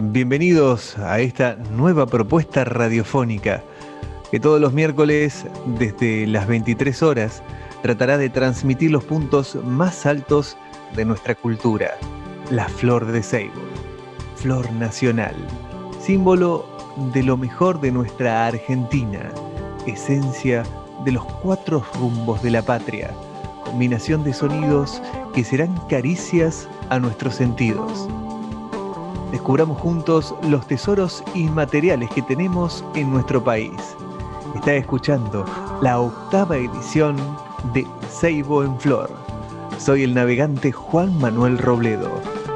bienvenidos a esta nueva propuesta radiofónica que todos los miércoles desde las 23 horas tratará de transmitir los puntos más altos de nuestra cultura, la flor de Seibo, flor nacional, símbolo de lo mejor de nuestra Argentina, esencia de los cuatro rumbos de la patria, combinación de sonidos que serán caricias a nuestros sentidos. Descubramos juntos los tesoros inmateriales que tenemos en nuestro país. Está escuchando la octava edición de Seibo en Flor. Soy el navegante Juan Manuel Robledo.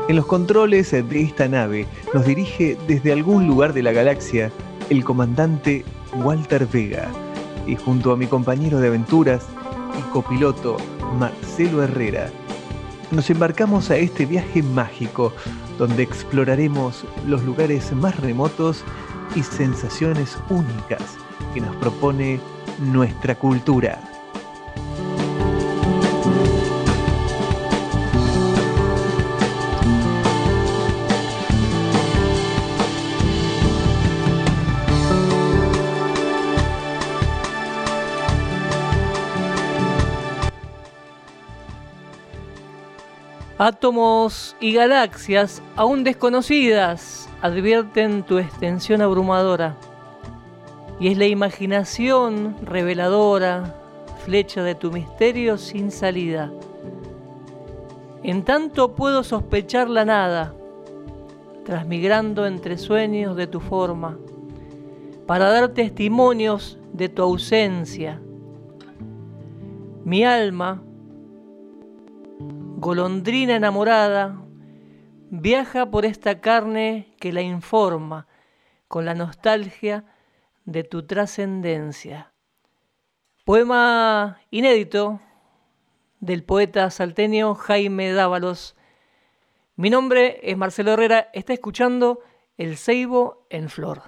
En los controles de esta nave nos dirige desde algún lugar de la galaxia el comandante Walter Vega. Y junto a mi compañero de aventuras y copiloto Marcelo Herrera, nos embarcamos a este viaje mágico donde exploraremos los lugares más remotos y sensaciones únicas que nos propone nuestra cultura. Átomos y galaxias aún desconocidas advierten tu extensión abrumadora. Y es la imaginación reveladora, flecha de tu misterio sin salida. En tanto puedo sospechar la nada, transmigrando entre sueños de tu forma, para dar testimonios de tu ausencia. Mi alma, golondrina enamorada, viaja por esta carne que la informa con la nostalgia de tu trascendencia. Poema inédito del poeta salteño Jaime Dávalos. Mi nombre es Marcelo Herrera, está escuchando El Ceibo en Flor.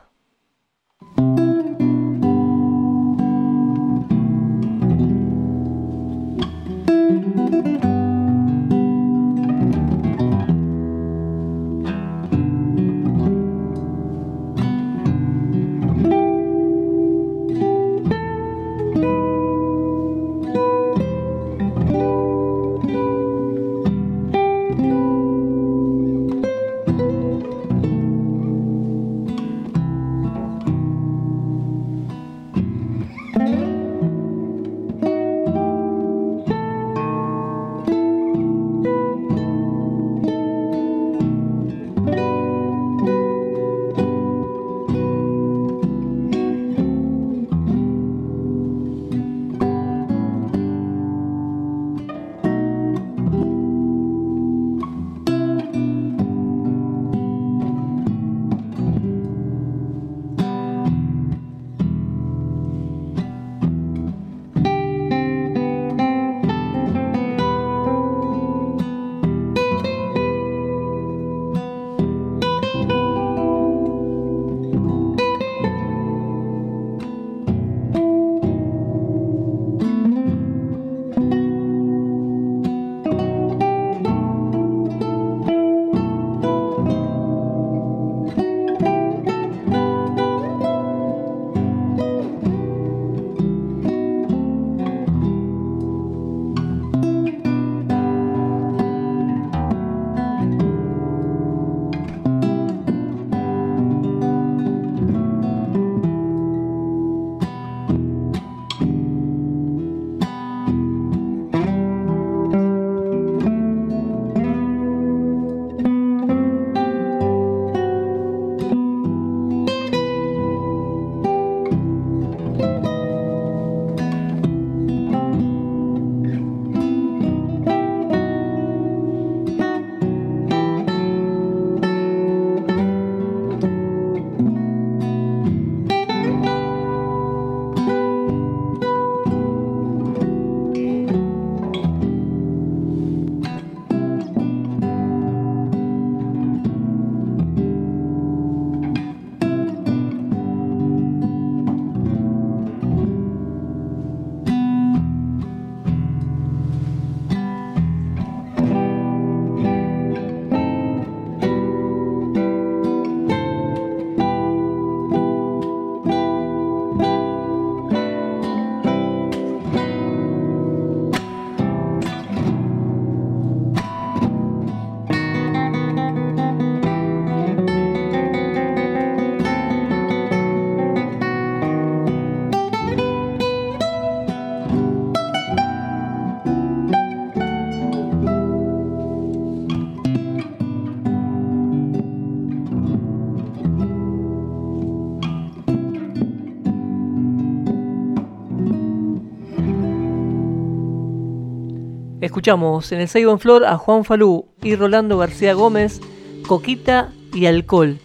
Escuchamos en el Seibo en Flor a Juan Falú y Rolando García Gómez, Coquita y Alcohol,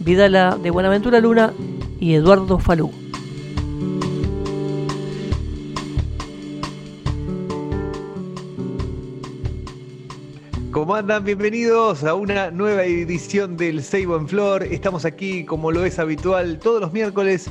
Vidala de Buenaventura Luna y Eduardo Falú. ¿Cómo andan? Bienvenidos a una nueva edición del Seibo en Flor. Estamos aquí, como lo es habitual, todos los miércoles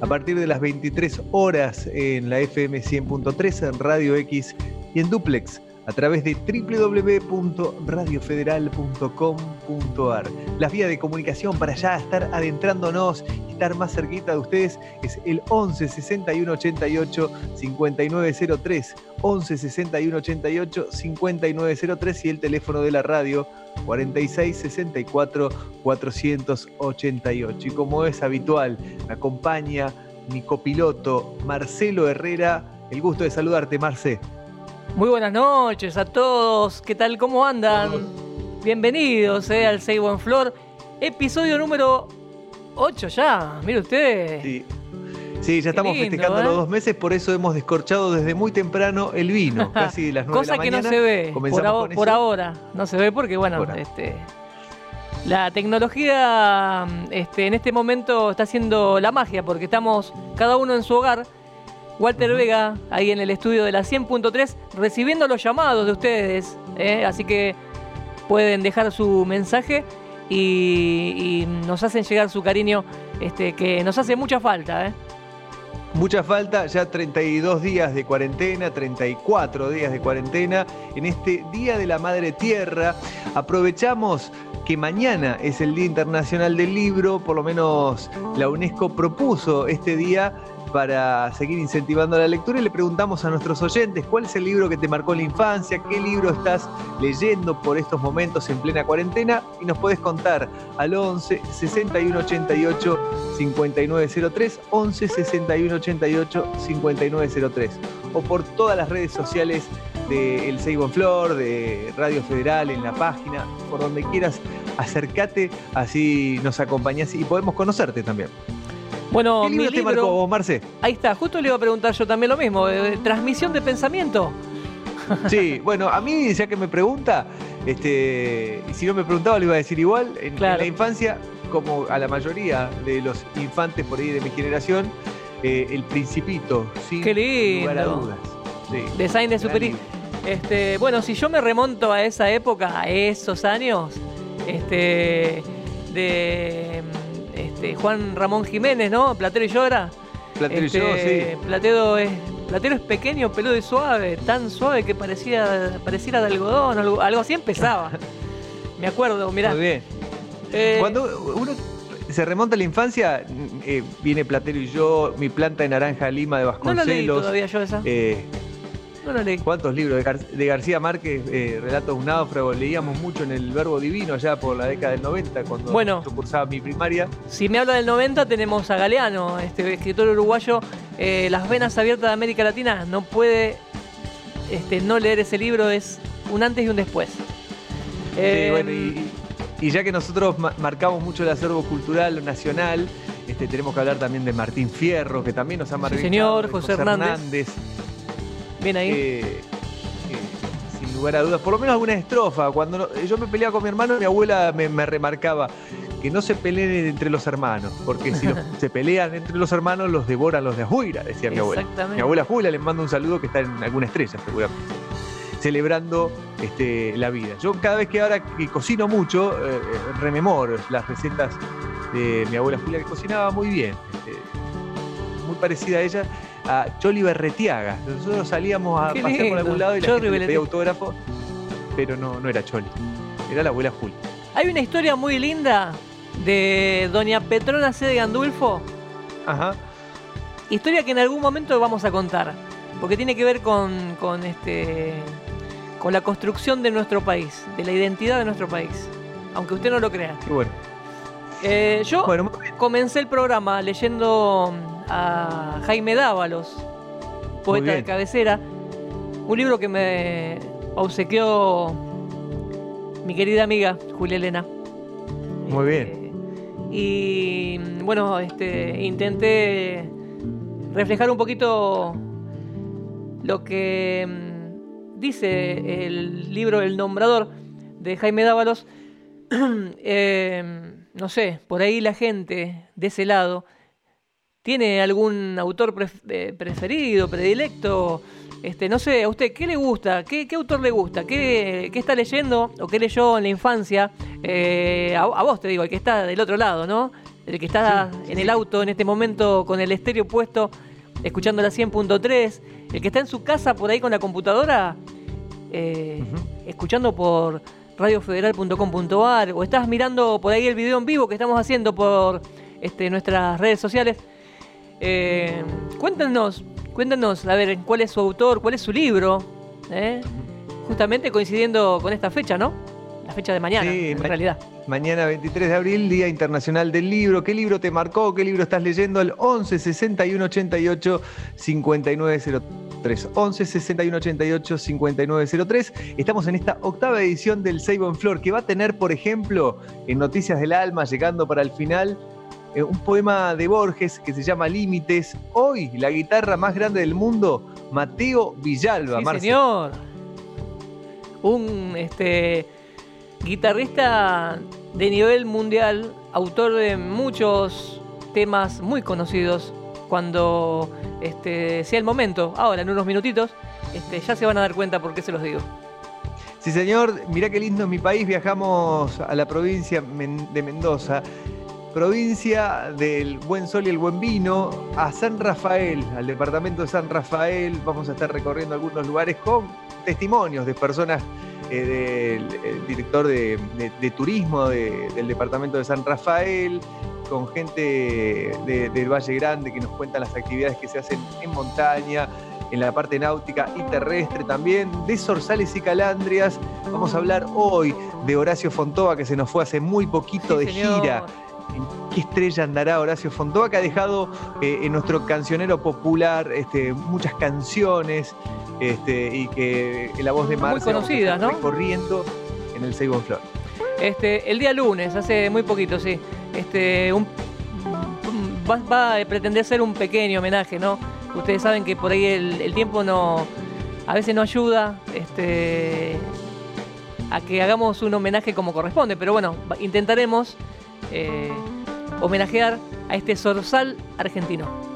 a partir de las 23 horas en la FM 100.3 en Radio X y en Duplex a través de www.radiofederal.com.ar. Las vías de comunicación para ya estar adentrándonos y estar más cerquita de ustedes es el 11 61 88 5903, 11 61 88 5903 y el teléfono de la radio 46 64 488. Y como es habitual, acompaña mi copiloto Marcelo Herrera. El gusto de saludarte, Marce. Muy buenas noches a todos. ¿Qué tal? ¿Cómo andan? Bienvenidos eh, al Seibo en Flor. Episodio número 8 ya. Mire usted. Sí. Sí, ya estamos festejando los ¿eh? dos meses, por eso hemos descorchado desde muy temprano el vino, casi las 9 Cosa de la que mañana. no se ve por, por ahora. No se ve porque, bueno, este, la tecnología este, en este momento está haciendo la magia porque estamos cada uno en su hogar Walter Vega, ahí en el estudio de la 100.3, recibiendo los llamados de ustedes. ¿eh? Así que pueden dejar su mensaje y, nos hacen llegar su cariño, este, que nos hace mucha falta. ¿eh? Mucha falta, ya 32 días de cuarentena, 34 días de cuarentena. En este Día de la Madre Tierra aprovechamos que mañana es el Día Internacional del Libro, por lo menos la UNESCO propuso este día para seguir incentivando la lectura y le preguntamos a nuestros oyentes cuál es el libro que te marcó la infancia, qué libro estás leyendo por estos momentos en plena cuarentena y nos puedes contar al 11 61 88 5903, 11 61 88 5903 o por todas las redes sociales de El Seibo en Flor, de Radio Federal, en la página, por donde quieras, acércate, así nos acompañás y podemos conocerte también. Bueno, ¿Qué libro mi te marcó, Marce? Ahí está, justo le iba a preguntar yo también lo mismo. Eh, transmisión de pensamiento. Sí, bueno, a mí ya que me pregunta, este, y si no me preguntaba lo iba a decir igual, en, en la infancia, como a la mayoría de los infantes por ahí de mi generación, eh, El Principito, sin Qué lindo. lugar a dudas. Sí, Design de Super este, Bueno, si yo me remonto a esa época, a esos años, este, de este, Juan Ramón Jiménez, ¿no? Platero y Llora. Platero y Este, yo, sí. Platero es, Platero es pequeño, peludo y suave, tan suave que parecía, pareciera de algodón, algo, algo así empezaba. Me acuerdo, mirá. Muy bien. Eh, Cuando uno se remonta a la infancia, eh, viene Platero y yo, Mi planta de naranja Lima de no lo leí Vasconcelos. todavía yo esa. eh, no leí. ¿Cuántos libros? De, Gar- de García Márquez, eh, Relatos de un náufrago, leíamos mucho en el Verbo Divino allá por la década del 90, cuando Bueno. yo cursaba mi primaria. Si me habla del 90, tenemos a Galeano, este escritor uruguayo. eh, Las venas abiertas de América Latina. No puede este, no leer ese libro, es un antes y un después. Sí, Eh, bueno, y, y ya que nosotros ma- marcamos mucho el acervo cultural nacional, este, tenemos que hablar también de Martín Fierro, que también nos ha marcado. señor, de José Hernández. Bien ahí. eh, eh, sin lugar a dudas, por lo menos alguna estrofa. Cuando no- yo me peleaba con mi hermano, mi abuela me, me remarcaba que no se peleen entre los hermanos, porque si los- se pelean entre los hermanos, los devoran los de afuera, decía mi abuela. Exactamente. Mi abuela Julia les mando un saludo que está en alguna estrella, seguramente. Celebrando este, la vida. Yo cada vez que ahora que cocino mucho, eh, rememoro las recetas de mi abuela Julia, que cocinaba muy bien. este, muy parecida a ella, a Choli Berretiaga. Nosotros salíamos a Qué pasear por algún lado y la Choli gente le pedía autógrafo, pero no, no era Choli, era la abuela Julia. Hay una historia muy linda de doña Petrona C. de Gandulfo. Ajá. Historia que en algún momento vamos a contar. Porque tiene que ver con, con, este, con la construcción de nuestro país, de la identidad de nuestro país. Aunque usted no lo crea. Y bueno, Eh, yo bueno, comencé el programa leyendo a Jaime Dávalos, poeta de cabecera. Un libro que me obsequió mi querida amiga Julia Elena. Muy bien. Eh, y bueno, este, intenté reflejar un poquito lo que mm, dice el libro El Nombrador de Jaime Dávalos, eh, no sé, por ahí la gente de ese lado tiene algún autor eh, preferido, predilecto. Este, no sé, a usted, ¿qué le gusta? ¿Qué, autor le gusta? ¿Qué, está leyendo o qué leyó en la infancia? Eh, a, vos te digo, el que está del otro lado, ¿no? El que está en el auto en este momento con el estéreo puesto, escuchando la 100.3. El que está en su casa por ahí con la computadora, escuchando por radiofederal.com.ar o estás mirando por ahí el video en vivo que estamos haciendo por este, nuestras redes sociales, eh, cuéntanos, cuéntanos, a ver, cuál es su autor, cuál es su libro, ¿eh? justamente coincidiendo con esta fecha, ¿no? La fecha de mañana, en realidad. Mañana 23 de abril, Día Internacional del Libro. ¿Qué libro te marcó? ¿Qué libro estás leyendo? El 11 61 88 5903. 11 61 88 5903. Estamos en esta octava edición del Seibo en Flor, que va a tener, por ejemplo, en Noticias del Alma, llegando para el final, eh, un poema de Borges que se llama Límites. Hoy, la guitarra más grande del mundo, Mateo Villalba. Sí, señor. Un este guitarrista de nivel mundial, autor de muchos temas muy conocidos. Cuando este, sea el momento, ahora en unos minutitos, este, ya se van a dar cuenta por qué se los digo. Sí, señor, mirá qué lindo en mi país. Viajamos a la provincia de Mendoza, provincia del buen sol y el buen vino, a San Rafael, al departamento de San Rafael. Vamos a estar recorriendo algunos lugares con testimonios de personas eh, del director de, turismo del departamento de San Rafael, con gente del Valle Grande que nos cuentan las actividades que se hacen en montaña, en la parte náutica y terrestre también, de Zorzales y Calandrias. Vamos a hablar hoy de Horacio Fontova, que se nos fue hace muy poquito de gira. ¿En qué estrella andará Horacio Fontova, que ha dejado eh, en nuestro cancionero popular este, muchas canciones este, y que la voz de Marcia muy conocida, ¿no? Corriendo en el Seibo Flor. Este, el día lunes, hace muy poquito, sí. Este, un, va, a pretender ser un pequeño homenaje, ¿no? Ustedes saben que por ahí el, tiempo no, a veces no ayuda este, a que hagamos un homenaje como corresponde, pero bueno, intentaremos eh, homenajear a este zorzal argentino.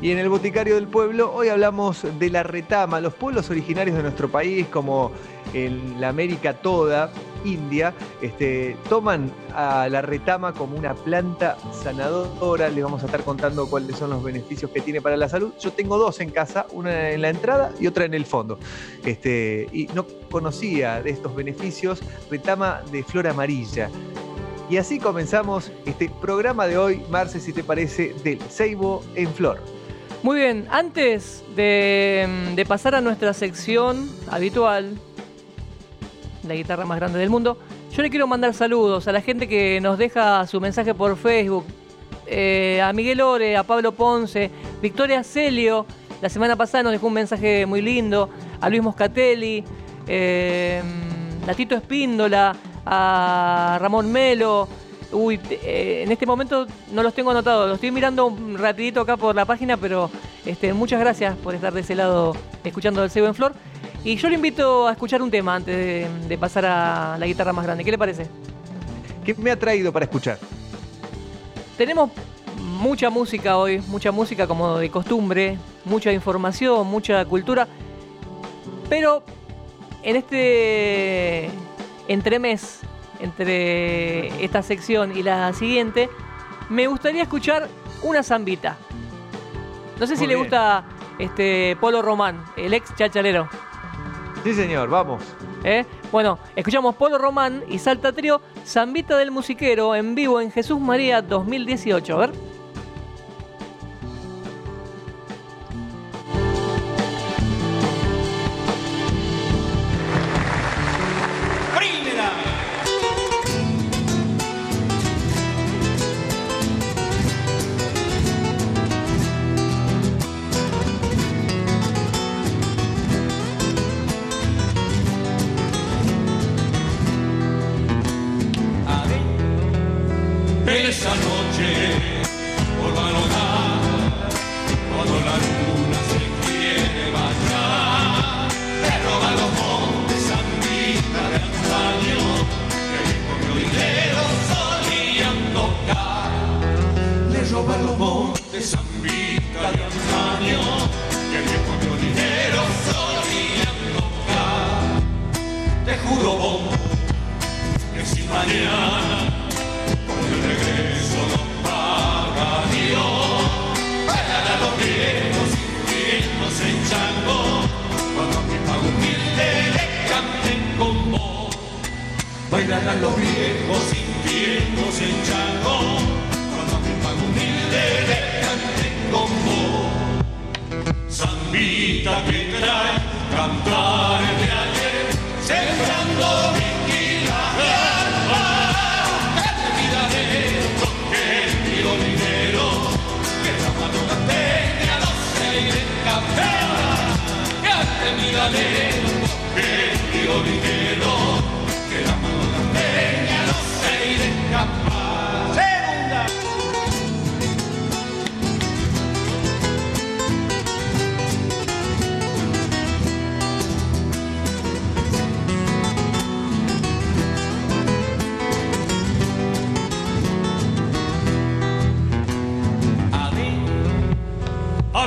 Y en el Boticario del Pueblo hoy hablamos de la retama, los pueblos originarios de nuestro país, como en la América toda, India, este, toman a la retama como una planta sanadora. Les vamos a estar contando cuáles son los beneficios que tiene para la salud. Yo tengo dos en casa, una en la entrada y otra en el fondo. Este, y no conocía de estos beneficios retama de flor amarilla. Y así comenzamos este programa de hoy, Marce, si te parece, del Ceibo en Flor. Muy bien, antes de, pasar a nuestra sección habitual, la guitarra más grande del mundo, yo le quiero mandar saludos a la gente que nos deja su mensaje por Facebook, eh, a Miguel Ore, a Pablo Ponce, Victoria Celio, la semana pasada nos dejó un mensaje muy lindo, a Luis Moscatelli, eh, a Tito Espíndola, a Ramón Melo, Uy, eh, en este momento no los tengo anotados, los estoy mirando un rapidito acá por la página, pero este, muchas gracias por estar de ese lado escuchando el Sebo en Flor. Y yo le invito a escuchar un tema antes de, pasar a la guitarra más grande. ¿Qué le parece? ¿Qué me ha traído para escuchar? Tenemos mucha música hoy, mucha música como de costumbre, mucha información, mucha cultura, pero en este entremés entre esta sección y la siguiente, me gustaría escuchar una zambita. No sé si le gusta este Polo Román, el ex chachalero. Sí, señor, vamos. ¿Eh? Bueno, escuchamos Polo Román y Salta Trío, Zambita del Musiquero en vivo en Jesús María 2018. A ver. Bailan a los viejos sintiéndose en chango, cuando a mi pago humilde le canten con vos. Zambita que trae cantares de ayer, sembrando vigilas de alma. Este miradero, que el violinero, que la mano canteña no se irá a escapar. Que este miradero, que el violinero,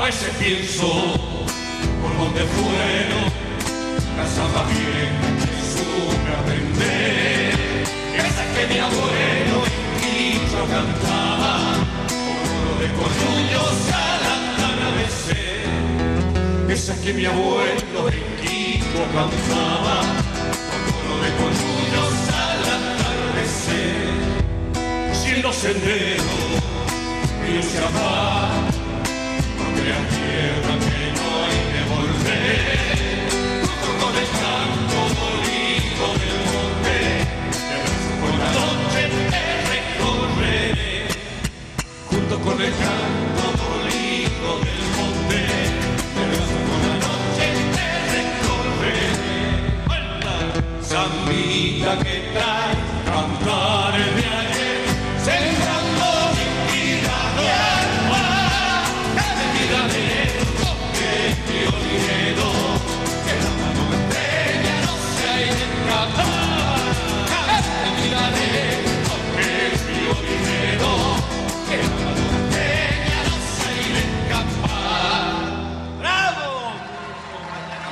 veces pienso por donde fueron amas viejas que supe aprender. Esas que mi abuelo en Quito cantaba, con de corrullos a la atardecer. Esas que mi abuelo en Quito cantaba, con de corrullos al atardecer. Si en los senderos Dios se que no hay que volver. Junto con el canto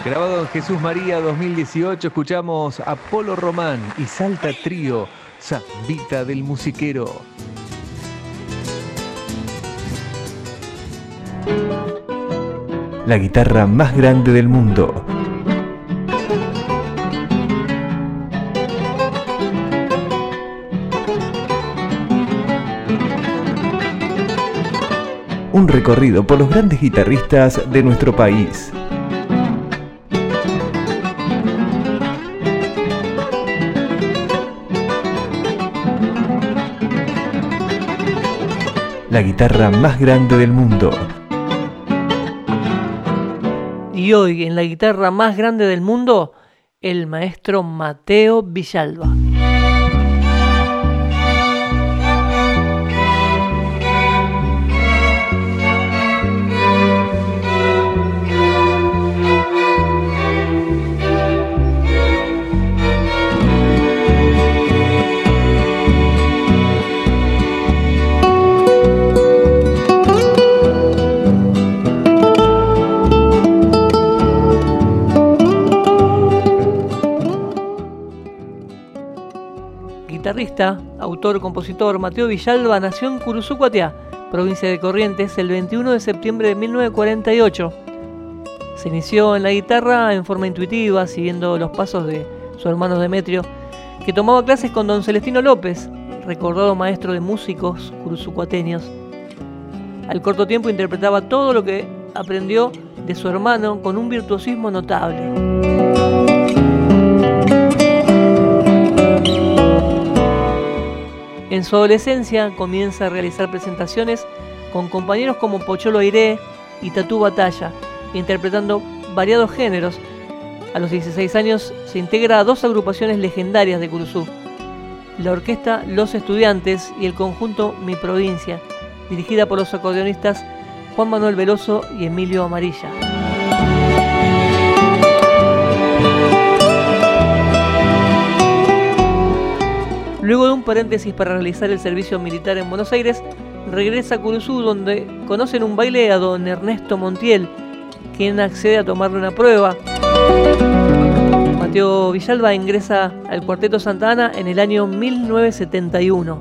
Grabado en Jesús María 2018, escuchamos a Polo Román y Salta Trío, Zambita del Musiquero. La guitarra más grande del mundo. Un recorrido por los grandes guitarristas de nuestro país. La guitarra más grande del mundo. Y hoy en la guitarra más grande del mundo, el maestro Mateo Villalba. Guitarrista, autor, compositor, Mateo Villalba nació en Curuzúcuatiá, provincia de Corrientes, el 21 de septiembre de 1948. Se inició en la guitarra en forma intuitiva, siguiendo los pasos de su hermano Demetrio, que tomaba clases con don Celestino López, recordado maestro de músicos curuzucuateños. Al corto tiempo interpretaba todo lo que aprendió de su hermano con un virtuosismo notable. En su adolescencia comienza a realizar presentaciones con compañeros como Pocholo Airé y Tatú Batalla, interpretando variados géneros. A los 16 años se integra a dos agrupaciones legendarias de Curuzú, la orquesta Los Estudiantes y el conjunto Mi Provincia, dirigida por los acordeonistas Juan Manuel Veloso y Emilio Amarilla. Luego de un paréntesis para realizar el servicio militar en Buenos Aires, regresa a Curuzú donde conocen un baile a don Ernesto Montiel, quien accede a tomarle una prueba. Mateo Villalba ingresa al Cuarteto Santa Ana en el año 1971.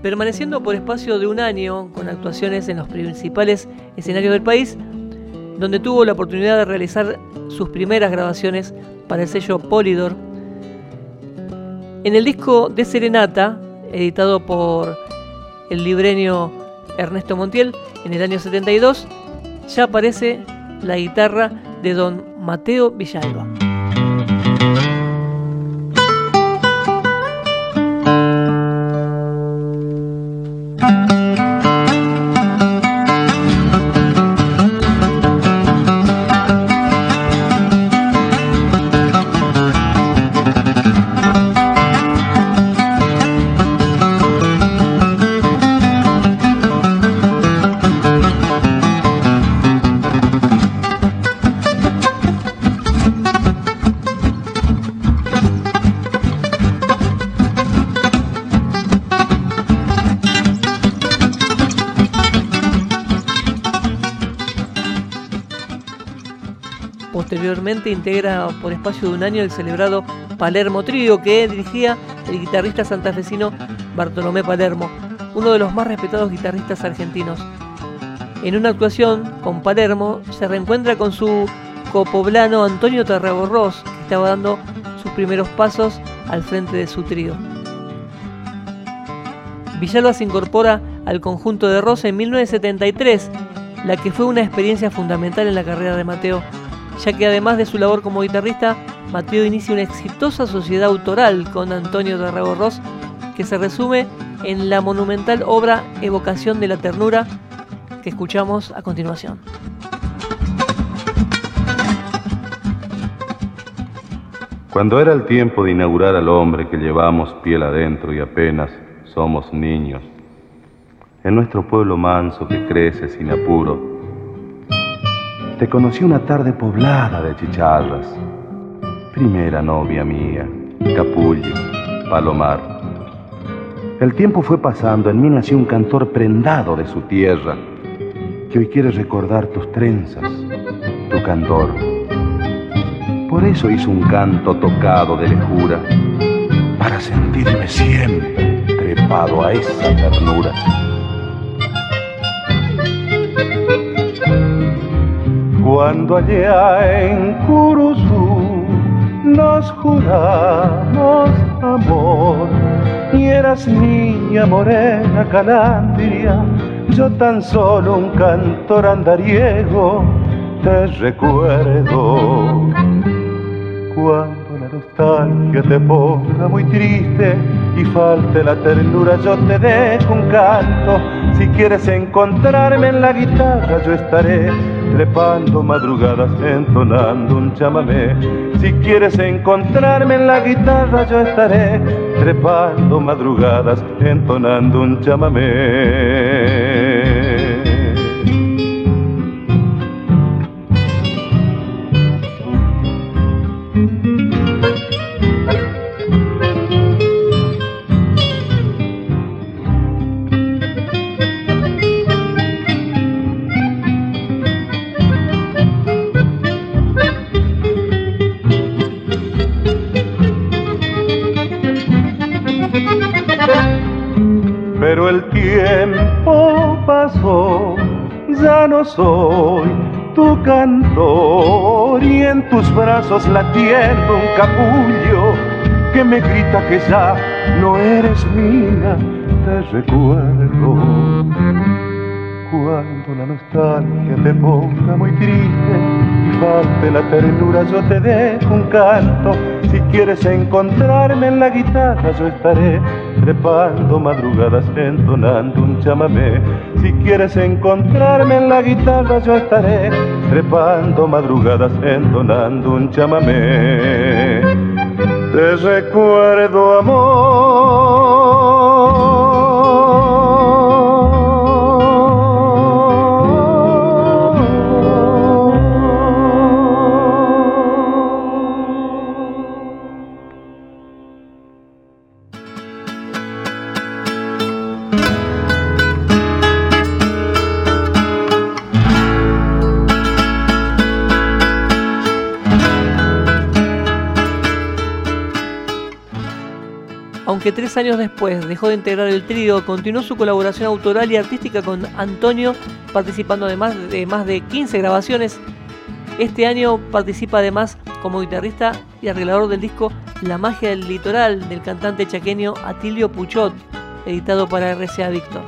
Permaneciendo por espacio de un año con actuaciones en los principales escenarios del país, donde tuvo la oportunidad de realizar sus primeras grabaciones para el sello Polydor. En el disco de Serenata, editado por el libreño Ernesto Montiel en el año 72, ya aparece la guitarra de don Mateo Villalba. Posteriormente integra por espacio de un año el celebrado Palermo Trío que dirigía el guitarrista santafesino Bartolomé Palermo, uno de los más respetados guitarristas argentinos. En una actuación con Palermo se reencuentra con su copoblano Antonio Tarragorros, que estaba dando sus primeros pasos al frente de su trío. Villalba se incorpora al conjunto de Rosa en 1973, la que fue una experiencia fundamental en la carrera de Mateo ya que además de su labor como guitarrista, Mateo inicia una exitosa sociedad autoral con Antonio Ross, que se resume en la monumental obra Evocación de la Ternura, que escuchamos a continuación. Cuando era el tiempo de inaugurar al hombre que llevamos piel adentro y apenas somos niños, en nuestro pueblo manso que crece sin apuro, te conocí una tarde poblada de chicharras. Primera novia mía, capullo, palomar. El tiempo fue pasando, en mí nació un cantor prendado de su tierra, que hoy quiere recordar tus trenzas, tu cantor. Por eso hizo un canto tocado de lejura, para sentirme siempre trepado a esa ternura. Cuando allá en Curuzú nos juramos amor y eras niña morena calandria, yo tan solo un cantor andariego te recuerdo. Cuando la nostalgia te ponga muy triste y falte la ternura, yo te dejo un canto. Si quieres encontrarme en la guitarra, yo estaré trepando madrugadas entonando un chamamé. Si quieres encontrarme en la guitarra yo estaré trepando madrugadas entonando un chamamé. Soy tu cantor y en tus brazos latiendo un capullo que me grita que ya no eres mía, te recuerdo. Cuando la nostalgia te ponga muy triste y falte la ternura, yo te dejo un canto. Si quieres encontrarme en la guitarra, yo estaré trepando madrugadas entonando un chamamé. Si quieres encontrarme en la guitarra, yo estaré trepando madrugadas entonando un chamamé. Te recuerdo, amor aunque tres años después dejó de integrar el trío, continuó su colaboración autoral y artística con Antonio, participando además de más de 15 grabaciones. Este año participa además como guitarrista y arreglador del disco La magia del litoral del cantante chaqueño Atilio Puchot, editado para RCA Victor.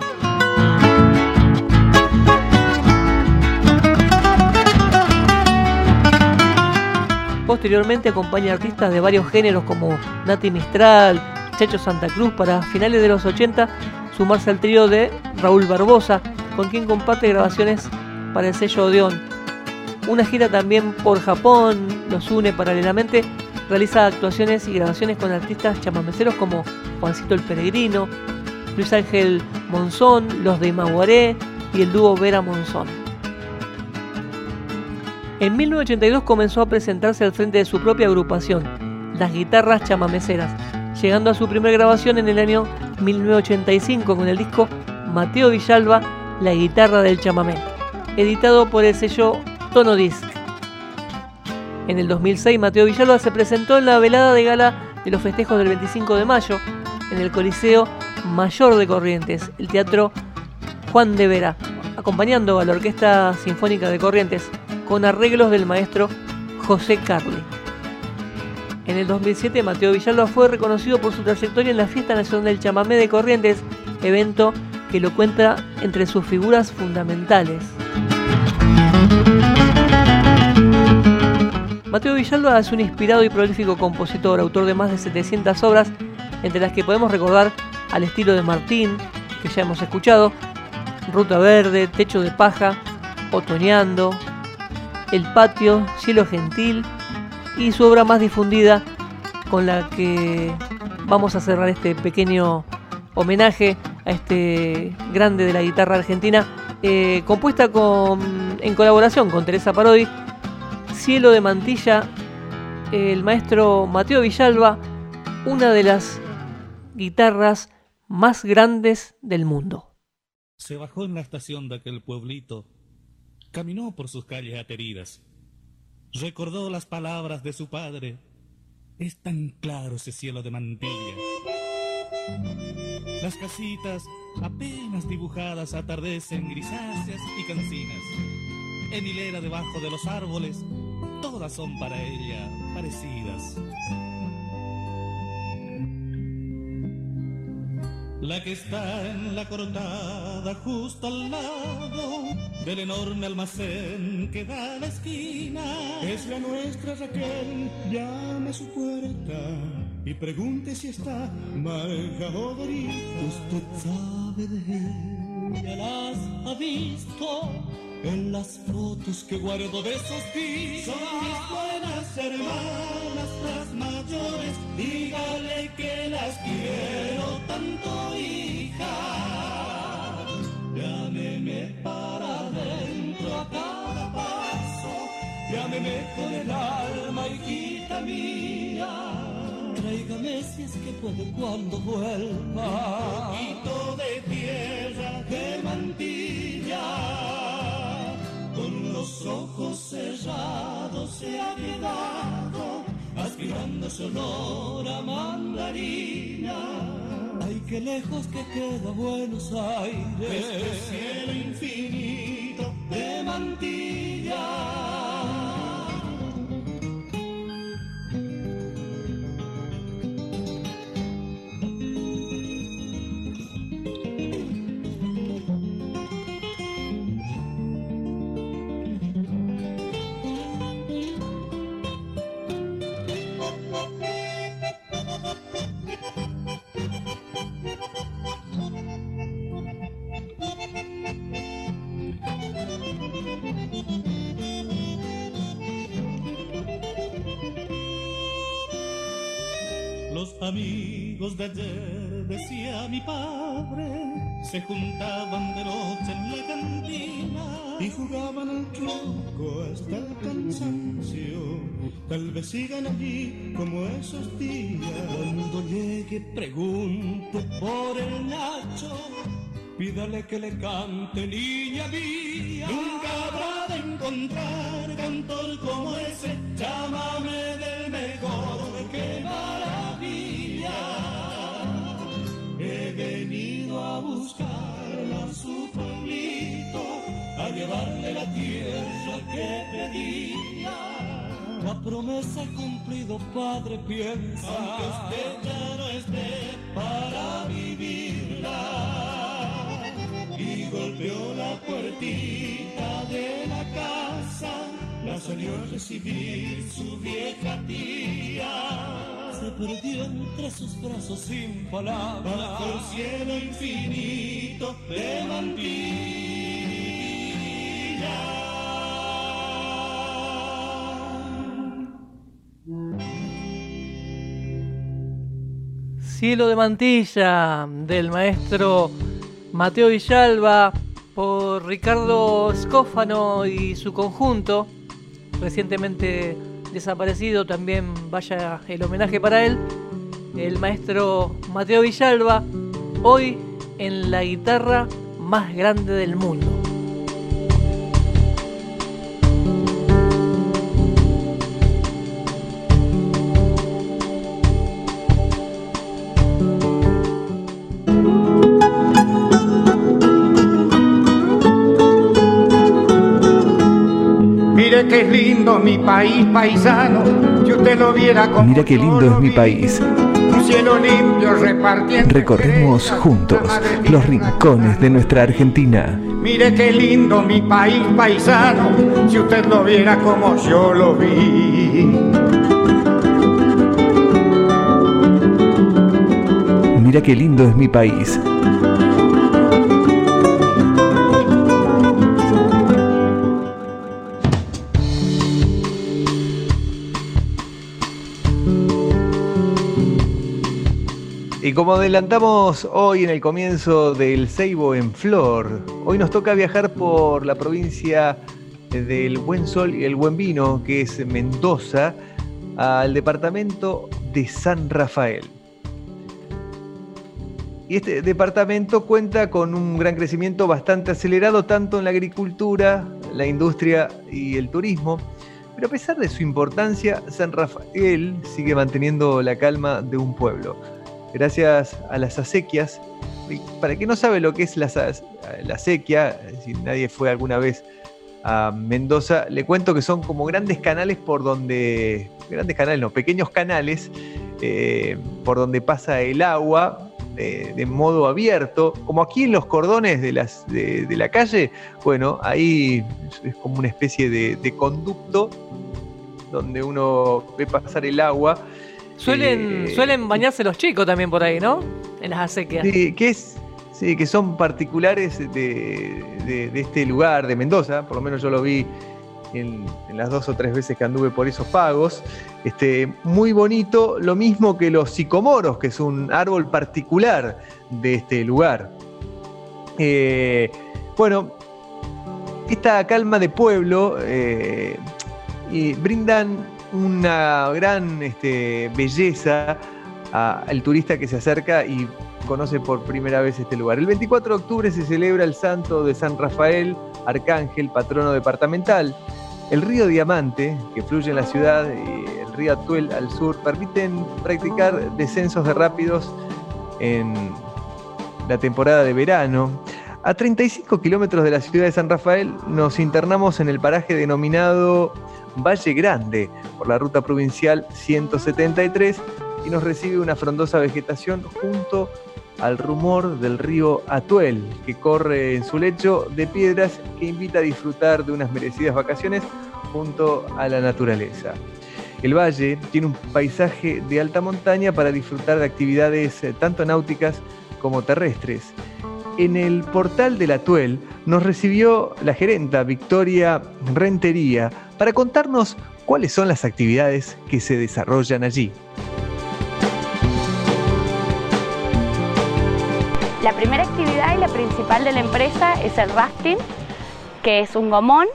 Posteriormente acompaña artistas de varios géneros como Nati Mistral, Chacho Santa Cruz para finales de los 80 sumarse al trío de Raúl Barbosa, con quien comparte grabaciones para el sello Odeón. Una gira también por Japón los une paralelamente, realiza actuaciones y grabaciones con artistas chamameceros como Juancito el Peregrino, Luis Ángel Monzón, los de Imaguaré y el dúo Vera Monzón. En 1982 comenzó a presentarse al frente de su propia agrupación, las Guitarras Chamameceras, llegando a su primera grabación en el año 1985 con el disco Mateo Villalba, La guitarra del chamamé, editado por el sello Tono Disc. En el 2006 Mateo Villalba se presentó en la velada de gala de los festejos del 25 de mayo en el Coliseo Mayor de Corrientes, el Teatro Juan de Vera, acompañando a la Orquesta Sinfónica de Corrientes con arreglos del maestro José Carli. En el 2007 Mateo Villalba fue reconocido por su trayectoria en la Fiesta Nacional del Chamamé de Corrientes, evento que lo cuenta entre sus figuras fundamentales. Mateo Villalba es un inspirado y prolífico compositor, autor de más de 700 obras, entre las que podemos recordar Al estilo de Martín, que ya hemos escuchado, Ruta Verde, Techo de Paja, Otoñando, El Patio, Cielo Gentil y su obra más difundida con la que vamos a cerrar este pequeño homenaje a este grande de la guitarra argentina, eh, compuesta con, en colaboración con Teresa Parodi, Cielo de Mantilla, el maestro Mateo Villalba, una de las guitarras más grandes del mundo. Se bajó en la estación de aquel pueblito, caminó por sus calles ateridas recordó las palabras de su padre. Es tan claro ese cielo de mantilla. Las casitas, apenas dibujadas, atardecen grisáceas y cancinas. En hilera debajo de los árboles, todas son para ella parecidas. La que está en la cortada justo al lado del enorme almacén que da a la esquina. Es la nuestra Raquel, llame a su puerta y pregunte si está Marja o Usted sabe de ella, las ha visto en las fotos que guardo de esos días. Son mis buenas hermanas, las mayores, dígale que las quiero tanto, hija. Llámeme para adentro a cada paso, llámeme con el alma, hijita mía. Tráigame si es que puede cuando vuelva. Un poquito de tierra de mantilla con ojos cerrados se ha quedado aspirando su olor a mandarina. Ay, qué lejos que queda Buenos Aires, este cielo infinito de mantilla. Amigos de ayer, decía mi padre, se juntaban de noche en la cantina y jugaban al truco hasta el cansancio. Tal vez sigan allí como esos días. Cuando llegue, pregunte por el Nacho. Pídale que le cante, niña mía. Nunca habrá de encontrar cantor como ese. Llámame del mejor que maravilla. Buscarla a su pueblito, a llevarle la tierra que pedía. La promesa cumplido, padre, piensa, aunque usted ya no esté para vivirla. Y golpeó la puertita de la casa, la salió a recibir su vieja tía se perdió entre sus brazos sin palabras bajo el cielo infinito de mantilla. Cielo de mantilla del maestro Mateo Villalba por Ricardo Scófano y su conjunto, recientemente desaparecido, también vaya el homenaje para él, el maestro Mateo Villalba, hoy en la guitarra más grande del mundo. Lindo mi país paisano, si usted lo viera como Mira qué lindo es mi país. Un cielo limpio repartiendo. Recorremos juntos los rincones de nuestra Argentina. Mire qué lindo mi país paisano, si usted lo viera como yo lo vi. Mira qué lindo es mi país. Y como adelantamos hoy en el comienzo del Ceibo en Flor, hoy nos toca viajar por la provincia del Buen Sol y el Buen Vino, que es Mendoza, al departamento de San Rafael. Y este departamento cuenta con un gran crecimiento bastante acelerado tanto en la agricultura, la industria y el turismo. Pero a pesar de su importancia, San Rafael sigue manteniendo la calma de un pueblo gracias a las acequias. Para quien no sabe lo que es la, acequia, si nadie fue alguna vez a Mendoza, le cuento que son como grandes canales por donde, grandes canales, no, pequeños canales, eh, por donde pasa el agua de, de, modo abierto, como aquí en los cordones de, la calle, bueno, ahí es como una especie de conducto donde uno ve pasar el agua Suelen, Eh, suelen bañarse los chicos también por ahí, ¿no? En las acequias. Sí, que es, sí, que son particulares de, de- de este lugar, de Mendoza, por lo menos yo lo vi en, en las dos o tres veces que anduve por esos pagos. Este, muy bonito, lo mismo que los sicomoros, que es un árbol particular de este lugar. Eh, bueno, esta calma de pueblo eh, y brindan una gran este, belleza al turista que se acerca y conoce por primera vez este lugar. El 24 de octubre se celebra el santo de San Rafael, arcángel, patrono departamental. El río Diamante, que fluye en la ciudad, y el río Atuel al sur, permiten practicar descensos de rápidos en la temporada de verano. A 35 kilómetros de la ciudad de San Rafael nos internamos en el paraje denominado Valle Grande por la ruta provincial 173 y nos recibe una frondosa vegetación junto al rumor del río Atuel que corre en su lecho de piedras que invita a disfrutar de unas merecidas vacaciones junto a la naturaleza. El valle tiene un paisaje de alta montaña para disfrutar de actividades eh, tanto náuticas como terrestres. En el portal del Atuel nos recibió la gerenta Victoria Rentería para contarnos cuáles son las actividades que se desarrollan allí. La primera actividad y la principal de la empresa es el rafting, que es un gomón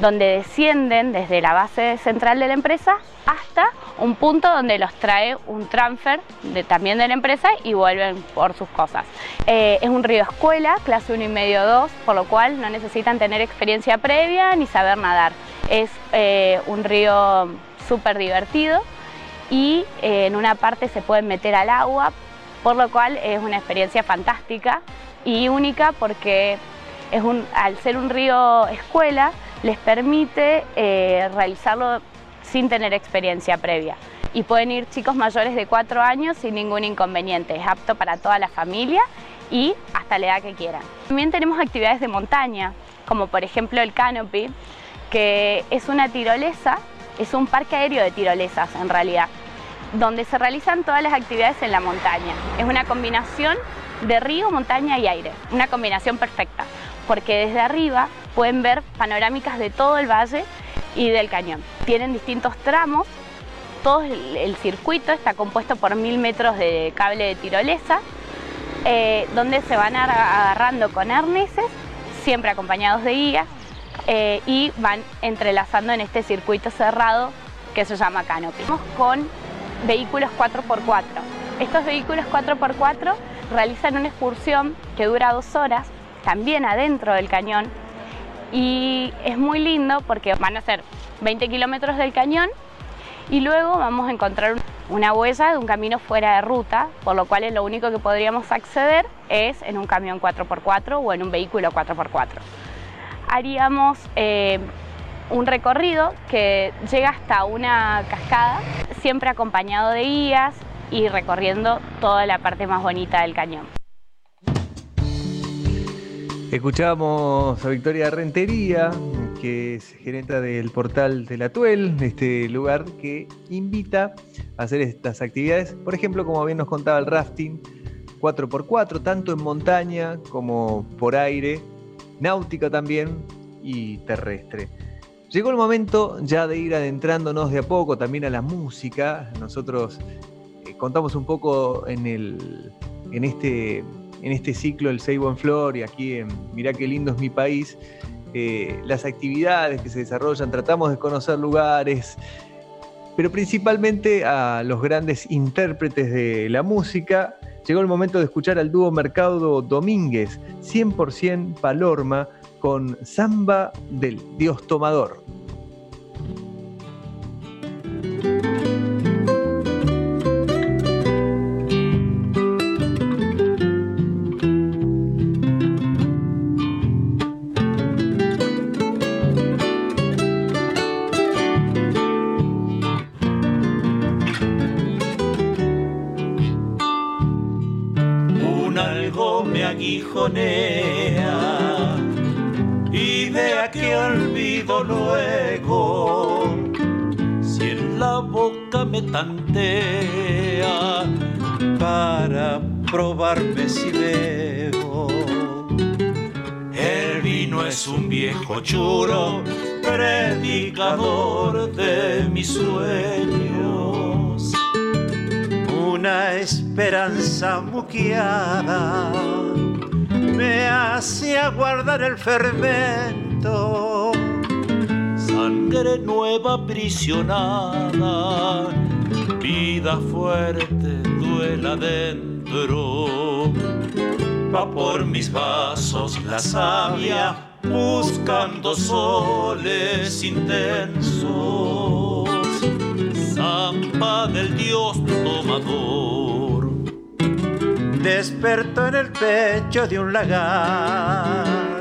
donde descienden desde la base central de la empresa hasta un punto donde los trae un transfer de, también de la empresa y vuelven por sus cosas. Eh, es un río escuela, clase 1 y medio 2, por lo cual no necesitan tener experiencia previa ni saber nadar. Es eh, un río súper divertido y eh, en una parte se pueden meter al agua, por lo cual es una experiencia fantástica y única porque es un, al ser un río escuela les permite eh, realizarlo sin tener experiencia previa. Y pueden ir chicos mayores de 4 años sin ningún inconveniente. Es apto para toda la familia y hasta la edad que quieran. También tenemos actividades de montaña, como por ejemplo el canopy, que es una tirolesa, es un parque aéreo de tirolesas en realidad, donde se realizan todas las actividades en la montaña. Es una combinación de río, montaña y aire, una combinación perfecta, porque desde arriba pueden ver panorámicas de todo el valle y del cañón. Tienen distintos tramos, todo el circuito está compuesto por mil metros de cable de tirolesa, eh, donde se van agarrando con arneses, siempre acompañados de guías, eh, y van entrelazando en este circuito cerrado que se llama canopy. Vamos con vehículos 4x4. Estos vehículos 4x4 realizan una excursión que dura dos horas, también adentro del cañón, y es muy lindo porque van a ser 20 kilómetros del cañón y luego vamos a encontrar una huella de un camino fuera de ruta, por lo cual lo único que podríamos acceder es en un camión 4x4 o en un vehículo 4x4. Haríamos eh, un recorrido que llega hasta una cascada, siempre acompañado de guías y recorriendo toda la parte más bonita del cañón. Escuchamos a Victoria Rentería, que es gerente del portal de la Tuel, este lugar que invita a hacer estas actividades, por ejemplo, como bien nos contaba el rafting 4x4, tanto en montaña como por aire, náutica también y terrestre. Llegó el momento ya de ir adentrándonos de a poco también a la música. Nosotros eh, contamos un poco en, el, en, este, en este ciclo El Seibo en Flor y aquí en Mirá qué lindo es mi país eh, las actividades que se desarrollan, tratamos de conocer lugares, pero principalmente a los grandes intérpretes de la música. Llegó el momento de escuchar al dúo Mercado Domínguez, 100% Palorma, con Samba del Dios Tomador. Tantea para probarme si bebo. El vino es un viejo churo, predicador de mis sueños. Una esperanza muqueada me hace aguardar el fermento. Sangre nueva aprisionada, vida fuerte duela dentro. Va por mis vasos la savia, buscando soles intensos. Zampa del Dios tomador despertó en el pecho de un lagar.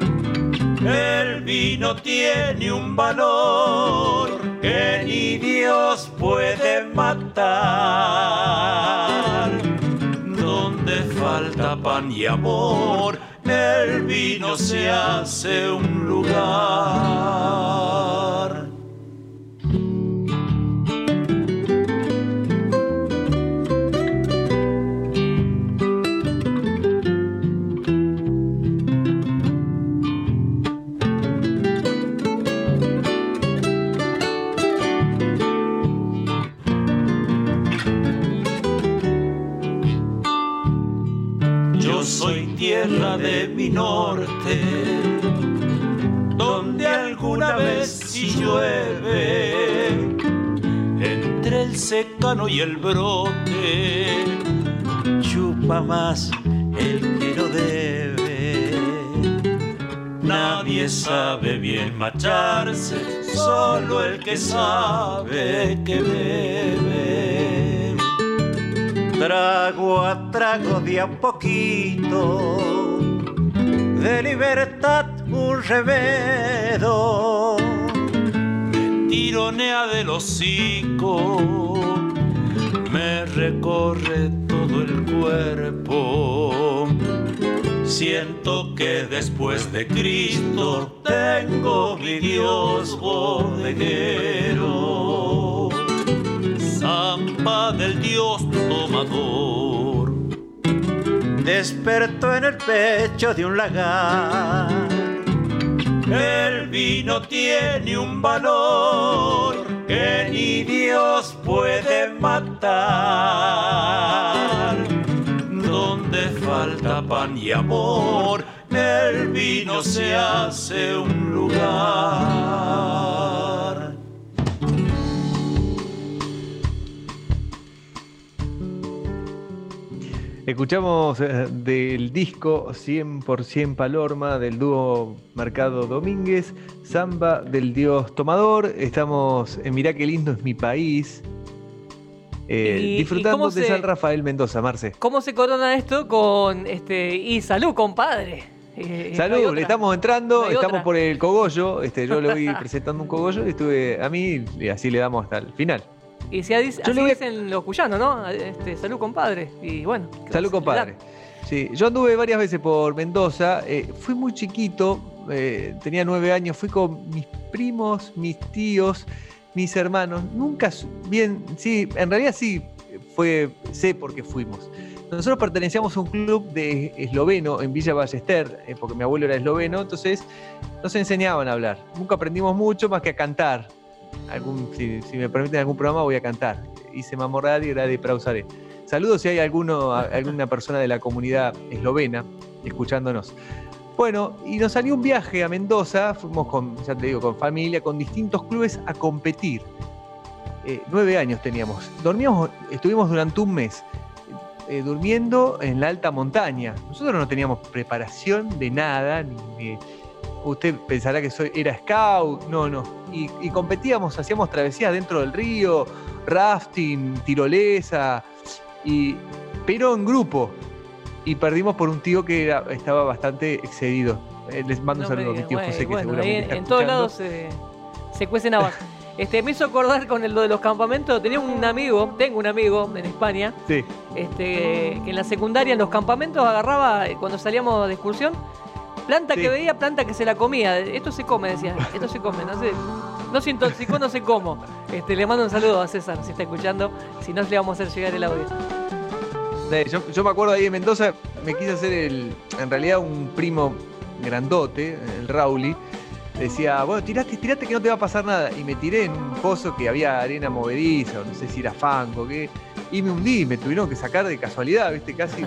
El vino tiene un valor que ni Dios puede matar. Donde falta pan y amor, el vino se hace un lugar. Y el brote, chupa más el que no debe. Nadie sabe bien macharse, solo el que sabe que bebe trago a trago de a poquito de libertad un remedo. Me tironea del hocico, me recorre todo el cuerpo. Siento que después de Cristo tengo mi Dios bodeguero. Zampa del Dios tomador. Despertó en el pecho de un lagar. El vino tiene un valor que ni Dios puede matar. Donde falta pan y amor, el vino se hace un lugar. Escuchamos eh, del disco 100% Palorma del dúo Mercado Domínguez, Samba del Dios Tomador. Estamos en Mirá qué lindo es mi país. eh, Y- disfrutando de se- San Rafael Mendoza, Marce. ¿Cómo se corona esto con este y salud, compadre? Eh, hay Salud, le estamos entrando, No estamos otra. por el cogollo. Este, yo le voy presentando un cogollo y estuve a mí y así le damos hasta el final. Y si así, a- dicen los cuyanos, ¿no? Este, salud, compadre. Y bueno. Salud, compadre. Sí, yo anduve varias veces por Mendoza. eh, fui muy chiquito, eh, tenía nueve años. Fui con mis primos, mis tíos, mis hermanos. Nunca, bien, sí, en realidad sí, fue, sé por qué fuimos. Nosotros pertenecíamos a un club de esloveno en Villa Ballester, eh, porque mi abuelo era esloveno, entonces nos enseñaban a hablar. Nunca aprendimos mucho más que a cantar. Si, me permiten algún programa voy a cantar. Hice Mamorradi y era de Prausaré. Saludos si hay alguno, alguna persona de la comunidad eslovena escuchándonos. Bueno, y nos salió un viaje a Mendoza, fuimos con, ya te digo, con familia, con distintos clubes a competir. Eh, nueve años teníamos. Dormíamos, estuvimos durante un mes eh, durmiendo en la alta montaña. Nosotros no teníamos preparación de nada, ni, ni- usted pensará que soy, era scout, no, no. Y, y competíamos, hacíamos travesías dentro del río, rafting, tirolesa, y, pero en grupo. Y perdimos por un tío que era- estaba bastante excedido. Eh, les mando No un saludo a mi tío bueno, José, que seguramente en, está en todos lados se, se cuecen habas. Este, me hizo acordar con el, lo de los campamentos. Tenía un amigo, tengo un amigo en España, Sí. este, que en la secundaria, en los campamentos, agarraba, cuando salíamos de excursión, planta Sí. que veía, planta que se la comía. Esto se come, decía. Esto se come, no sé. No se intoxicó, no sé cómo. Este, le mando un saludo a César, si está escuchando. Si no, le vamos a hacer llegar el audio. Yo, yo me acuerdo ahí en Mendoza, me quise hacer el, en realidad un primo grandote, el Rauli, decía, bueno, tirate, tirate que no te va a pasar nada. Y me tiré en un pozo que había arena movediza, o no sé si era fango, qué, y me hundí, me tuvieron que sacar de casualidad, viste, casi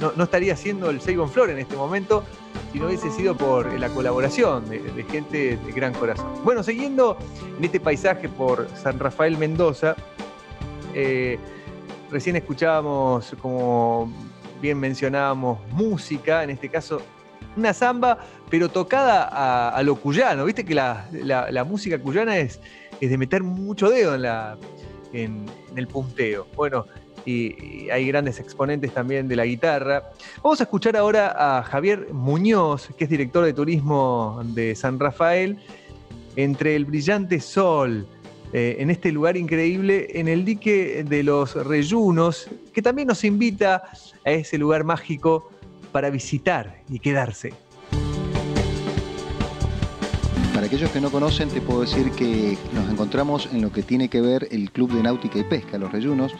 no, estaría haciendo el Seigon Flor en este momento si no hubiese sido por la colaboración de, gente de gran corazón. Bueno, siguiendo en este paisaje por San Rafael Mendoza, eh, recién escuchábamos, como bien mencionábamos, música, en este caso una samba, pero tocada a, lo cuyano. Viste que la, música cuyana es, es de meter mucho dedo en, la, en el punteo. Bueno, y, hay grandes exponentes también de la guitarra. Vamos a escuchar ahora a Javier Muñoz, que es director de turismo de San Rafael, entre el brillante sol, eh, en este lugar increíble, en el dique de los Reyunos, que también nos invita a ese lugar mágico para visitar y quedarse. Para aquellos que no conocen, te puedo decir que nos encontramos en lo que tiene que ver el Club de Náutica y Pesca, Los Reyunos,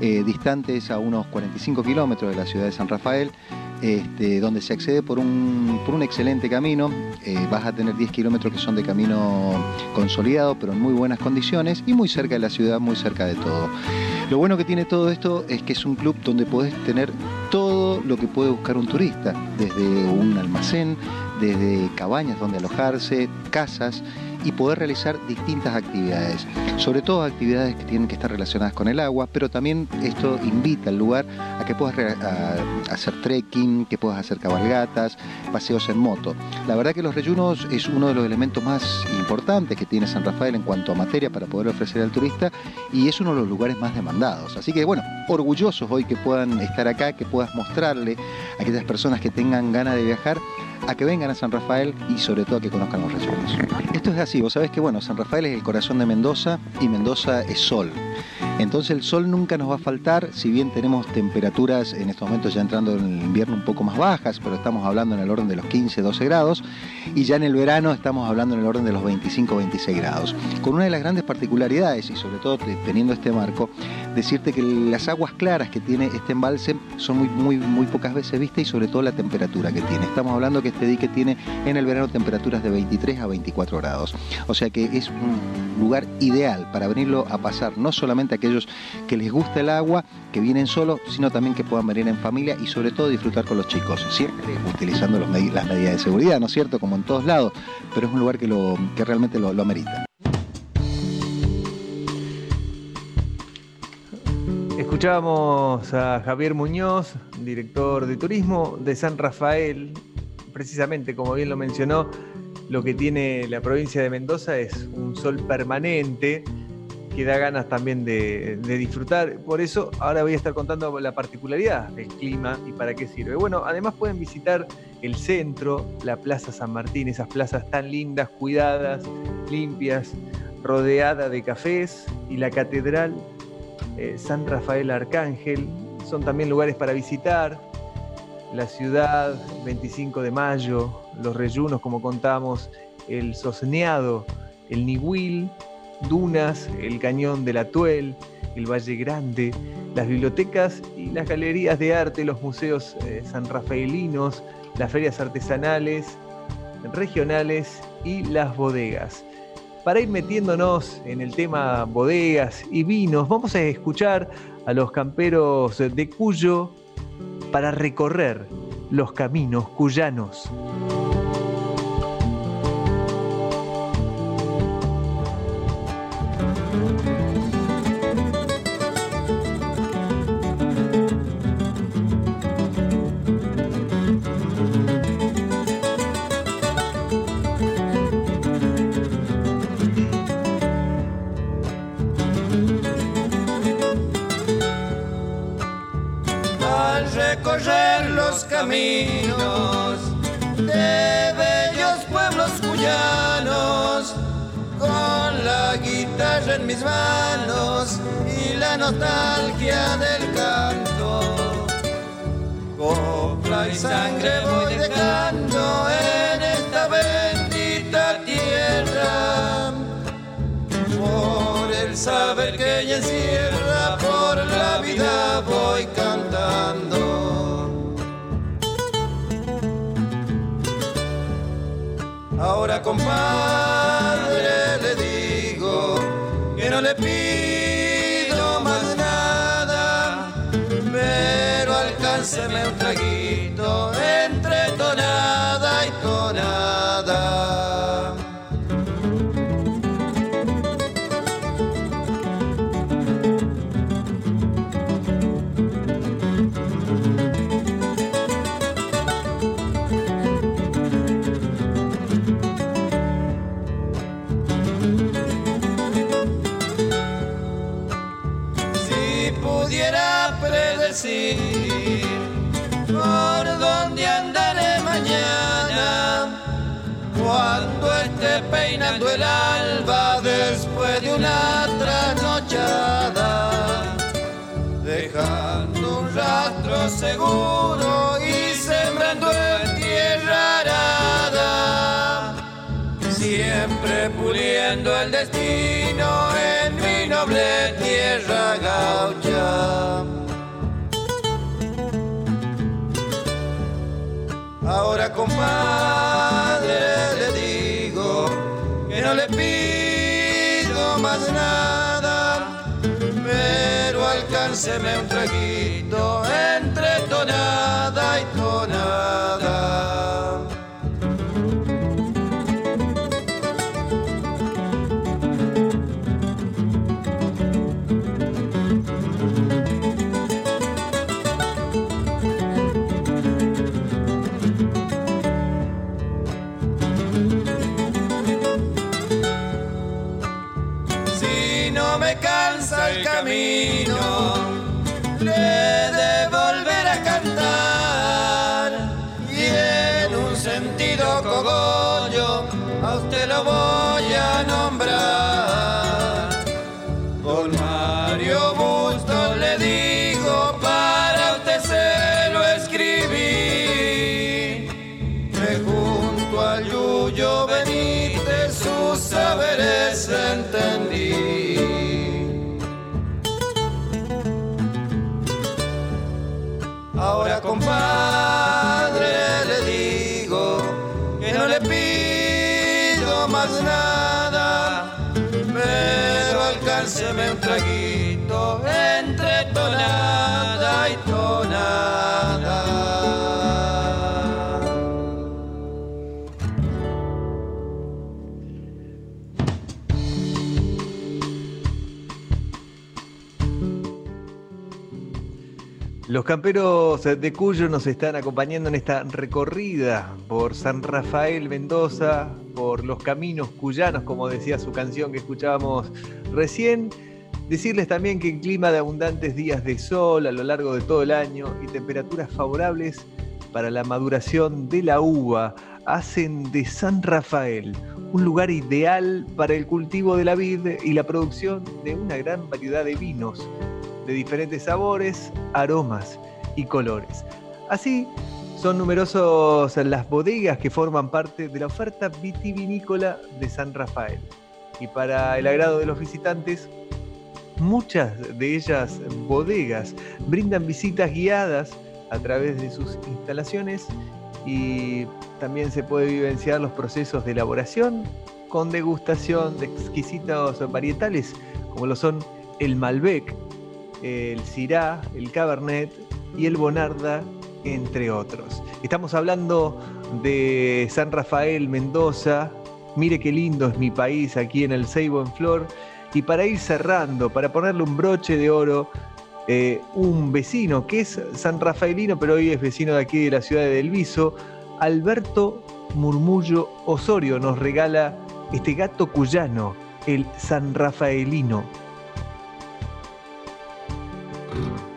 eh, distantes a unos 45 kilómetros de la ciudad de San Rafael, este, donde se accede por un, por un excelente camino. Eh, vas a tener 10 kilómetros que son de camino consolidado, pero en muy buenas condiciones y muy cerca de la ciudad, muy cerca de todo. Lo bueno que tiene todo esto es que es un club donde podés tener todo lo que puede buscar un turista, desde un almacén, desde cabañas donde alojarse, casas y poder realizar distintas actividades, sobre todo actividades que tienen que estar relacionadas con el agua, pero también esto invita al lugar a que puedas hacer trekking, que puedas hacer cabalgatas, paseos en moto. La verdad que los reyunos es uno de los elementos más importantes que tiene San Rafael en cuanto a materia para poder ofrecer al turista y es uno de los lugares más demandados. Así que bueno, orgullosos hoy que puedan estar acá, que puedas mostrarle a aquellas personas que tengan ganas de viajar a que vengan a San Rafael y sobre todo a que conozcan los reyunos. Esto es así, vos sabés que bueno, San Rafael es el corazón de Mendoza y Mendoza es sol. Entonces el sol nunca nos va a faltar, si bien tenemos temperaturas en estos momentos ya entrando en el invierno un poco más bajas, pero estamos hablando en el orden de los 15, 12 grados, y ya en el verano estamos hablando en el orden de los 25, 26 grados. Con una de las grandes particularidades, y sobre todo teniendo este marco, decirte que las aguas claras que tiene este embalse son muy, muy, muy pocas veces vistas y sobre todo la temperatura que tiene. Estamos hablando que este dique tiene en el verano temperaturas de 23 a 24 grados. O sea que es un lugar ideal para venirlo a pasar no solamente a aquellos que les gusta el agua, que vienen solos, sino también que puedan venir en familia y sobre todo disfrutar con los chicos, siempre utilizando las medidas de seguridad, ¿no es cierto? Como en todos lados, pero es un lugar que, que realmente lo, amerita. Escuchábamos a Javier Muñoz, director de turismo de San Rafael. Precisamente, como bien lo mencionó, lo que tiene la provincia de Mendoza es un sol permanente que da ganas también de, disfrutar. Por eso ahora voy a estar contando la particularidad del clima y para qué sirve. Bueno, además pueden visitar el centro, la Plaza San Martín, esas plazas tan lindas, cuidadas, limpias, rodeada de cafés y la catedral eh, San Rafael Arcángel. Son también lugares para visitar. La ciudad, 25 de mayo, los reyunos, como contamos, el Sosneado, el Nihuil, Dunas, el Cañón de la Tuel, el Valle Grande, las bibliotecas y las galerías de arte, los museos eh, sanrafaelinos, las ferias artesanales, regionales y las bodegas. Para ir metiéndonos en el tema bodegas y vinos, vamos a escuchar a los camperos de Cuyo para recorrer los caminos cuyanos. Mis manos y la nostalgia del canto. Copla y sangre voy dejando en esta bendita tierra, por el saber que ella encierra, por la vida voy cantando. Ahora que no le pido más nada, pero alcánceme un traguito el destino en mi noble tierra gaucha. Ahora compadre le digo que no le pido más nada, pero alcánceme un traguito entre tonada y tonada. Camperos de Cuyo nos están acompañando en esta recorrida por San Rafael, Mendoza, por los caminos cuyanos, como decía su canción que escuchábamos recién. Decirles también que en clima de abundantes días de sol a lo largo de todo el año y temperaturas favorables para la maduración de la uva hacen de San Rafael un lugar ideal para el cultivo de la vid y la producción de una gran variedad de vinos de diferentes sabores, aromas y colores. Así, son numerosos las bodegas que forman parte de la oferta vitivinícola de San Rafael. Y para el agrado de los visitantes, muchas de ellas bodegas brindan visitas guiadas a través de sus instalaciones y también se puede vivenciar los procesos de elaboración con degustación de exquisitos varietales como lo son el Malbec, el Syrah, el Cabernet y el Bonarda, entre otros. Estamos hablando de San Rafael, Mendoza. Mire qué lindo es mi país aquí en el Seibo en Flor. Y para ir cerrando, para ponerle un broche de oro, eh, un vecino que es San Rafaelino, pero hoy es vecino de aquí de la ciudad de Delviso, Alberto Murmullo Osorio nos regala este gato cuyano, el San Rafaelino. Thank you.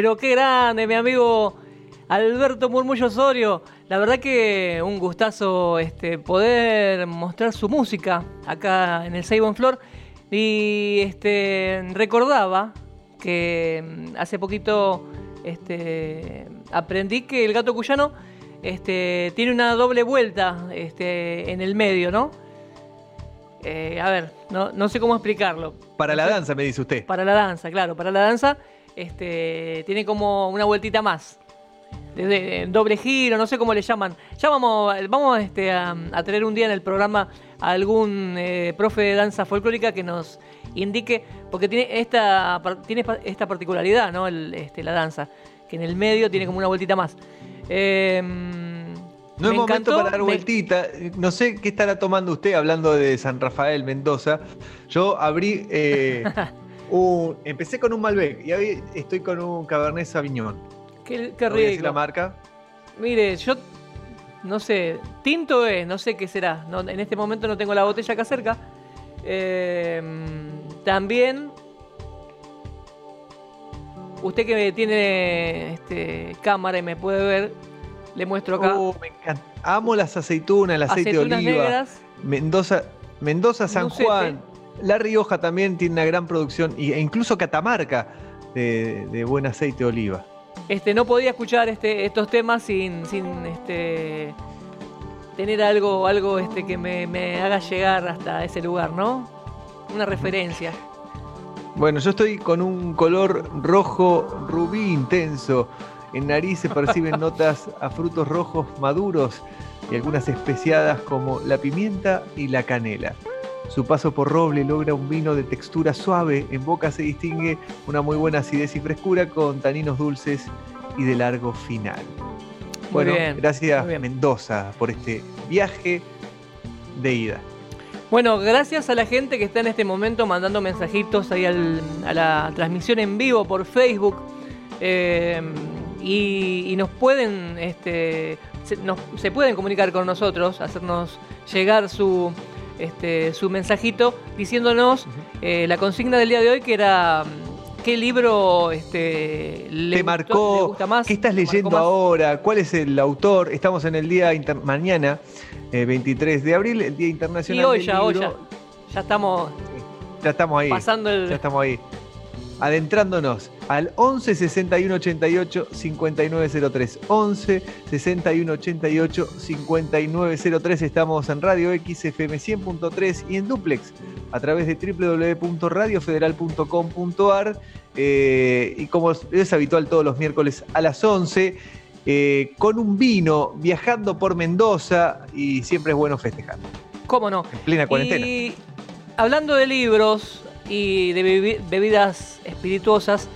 Pero qué grande, mi amigo Alberto Murmullo Osorio. La verdad que un gustazo este, poder mostrar su música acá en el Seibo en Flor. Y este, recordaba que mm, hace poquito este, aprendí que el gato cuyano este, tiene una doble vuelta este, en el medio, ¿no? eh, a ver, no, no sé cómo explicarlo. Para la danza, me dice usted. Para la danza, claro, para la danza este, tiene como una vueltita más. Desde doble giro, no sé cómo le llaman. Ya vamos, vamos este, a, a tener un día en el programa a algún eh, profe de danza folclórica que nos indique, porque tiene esta, tiene esta particularidad, ¿no? El, este, la danza, que en el medio tiene como una vueltita más. Eh, No es me momento encantó, para dar me- vueltita. No sé qué estará tomando usted hablando de San Rafael, Mendoza. Yo abrí. eh, un- empecé con un Malbec y hoy estoy con un Cabernet Sauvignon. Qué, qué No voy a decir la rico. marca. Mire, yo no sé, tinto es, no sé qué será. No, en este momento no tengo la botella acá cerca. Eh, también, usted que tiene este, cámara y me puede ver, le muestro acá. Oh, me encanta. Amo las aceitunas, el aceite de oliva. negras. Mendoza, Mendoza, San. Juan. La Rioja también tiene una gran producción, y- e incluso Catamarca, de, de buen aceite de oliva. Este, no podía escuchar este, estos temas sin, sin este, tener algo, algo este, que me, me haga llegar hasta ese lugar, ¿no? Una referencia. Bueno, yo estoy con un color rojo rubí intenso. En nariz se perciben notas a frutos rojos maduros y algunas especiadas como la pimienta y la canela. Su paso por roble logra un vino de textura suave. En boca se distingue una muy buena acidez y frescura con taninos dulces y de largo final. Bueno, bien, gracias. Mendoza por este viaje de ida. Bueno, gracias a la gente que está en este momento mandando mensajitos ahí al- a la transmisión en vivo por Facebook. eh, y, y nos pueden, este, se, nos- se pueden comunicar con nosotros, hacernos llegar su, este, su mensajito diciéndonos eh, la consigna del día de hoy que era mm, qué libro este, le, te gustó- marcó, le gusta más. qué estás leyendo ahora, cuál es el autor. Estamos en el día inter- mañana, eh, 23 de abril, el Día Internacional Y hoy del ya, hoy ya, ya estamos Ya estamos ahí. pasando el... Ya estamos ahí. Adentrándonos al 11 61 88 5903. 11 61 88 5903. Estamos en Radio XFM 100.3 y en Duplex a través de www.radiofederal.com.ar. Eh, y como es habitual todos los miércoles a las 11, eh, con un vino, viajando por Mendoza y siempre es bueno festejar. ¿Cómo no? En plena cuarentena. Y hablando de libros y de bebi- bebidas espirituosas,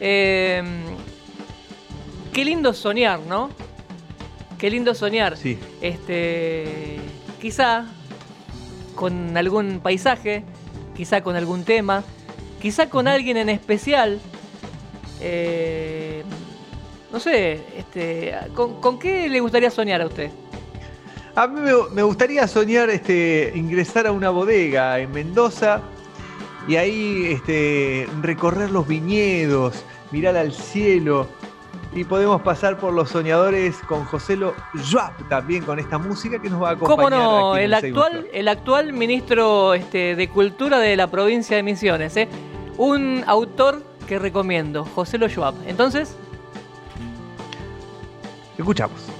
eh, qué lindo soñar, ¿no? Qué lindo soñar. Sí. Este, quizá con algún paisaje, quizá con algún tema, quizá con alguien en especial. eh, no sé, este, ¿con, con qué le gustaría soñar a usted? A mí me, me gustaría soñar este, ingresar a una bodega en Mendoza y ahí este, recorrer los viñedos, mirar al cielo y podemos pasar por los soñadores con Joselo Joab también con esta música que nos va a acompañar. ¿Cómo no? aquí en El actual, el actual ministro este, de Cultura de la provincia de Misiones. ¿eh? Un autor que recomiendo, José Lo Schwab. Entonces, Escuchamos.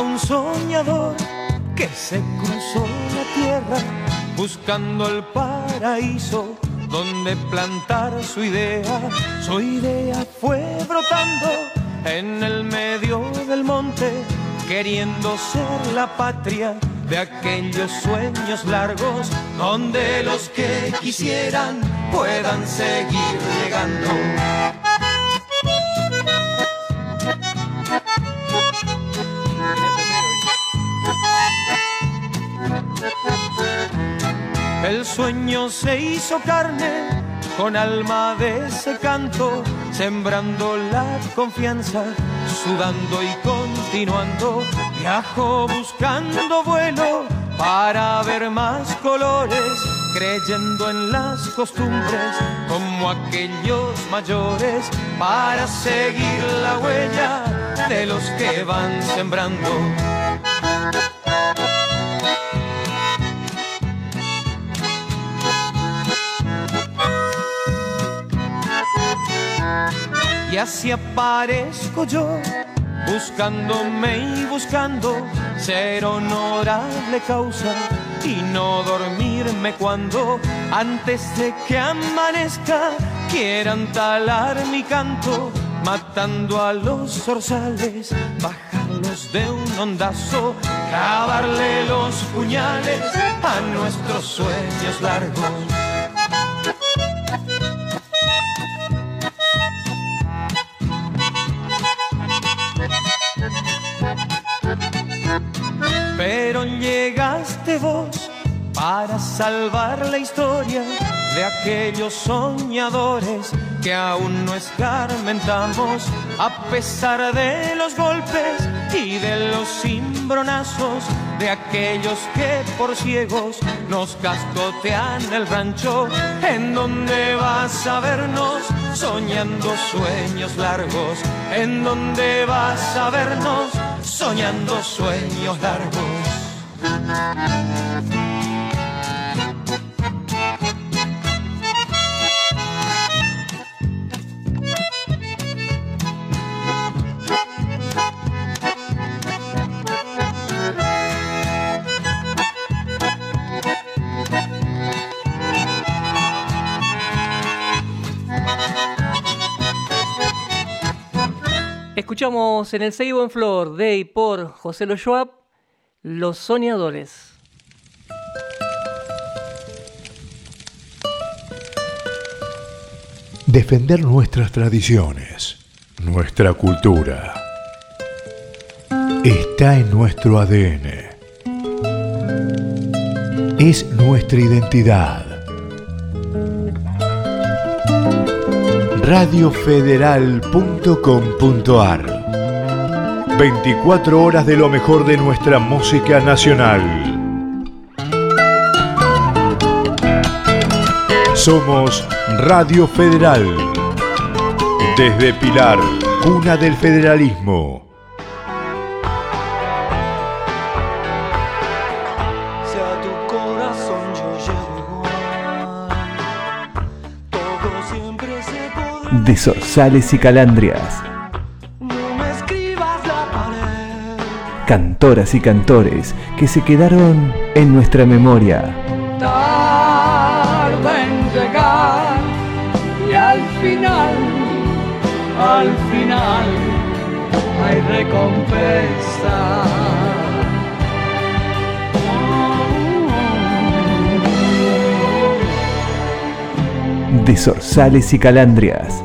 Un soñador que se cruzó la tierra buscando el paraíso donde plantar su idea. Su idea fue brotando en el medio del monte, queriendo ser la patria de aquellos sueños largos donde los que quisieran puedan seguir llegando. El sueño se hizo carne con alma de ese canto, sembrando la confianza, sudando y continuando. Viajó buscando vuelo para ver más colores, creyendo en las costumbres como aquellos mayores, para seguir la huella de los que van sembrando. Y así aparezco yo, buscándome y buscando ser honorable causa y no dormirme cuando antes de que amanezca quieran talar mi canto, matando a los zorzales, bajarlos de un ondazo, clavarle los puñales a nuestros sueños largos. Llegaste vos para salvar la historia de aquellos soñadores que aún no escarmentamos a pesar de los golpes y de los cimbronazos de aquellos que por ciegos nos cascotean el rancho en donde vas a vernos soñando sueños largos en donde vas a vernos soñando sueños largos Escuchamos en el Seibo en Flor de y por José Lo Schwab, Los Soñadores. Defender nuestras tradiciones, nuestra cultura, está en nuestro ADN. Es nuestra identidad. radiofederal.com.ar 24 horas de lo mejor de nuestra música nacional. Somos Radio Federal. Desde Pilar, cuna del federalismo. Si a tu corazón cantoras y cantores que se quedaron en nuestra memoria. Tarda en llegar y al final, al final hay recompensa. De zorzales y calandrias.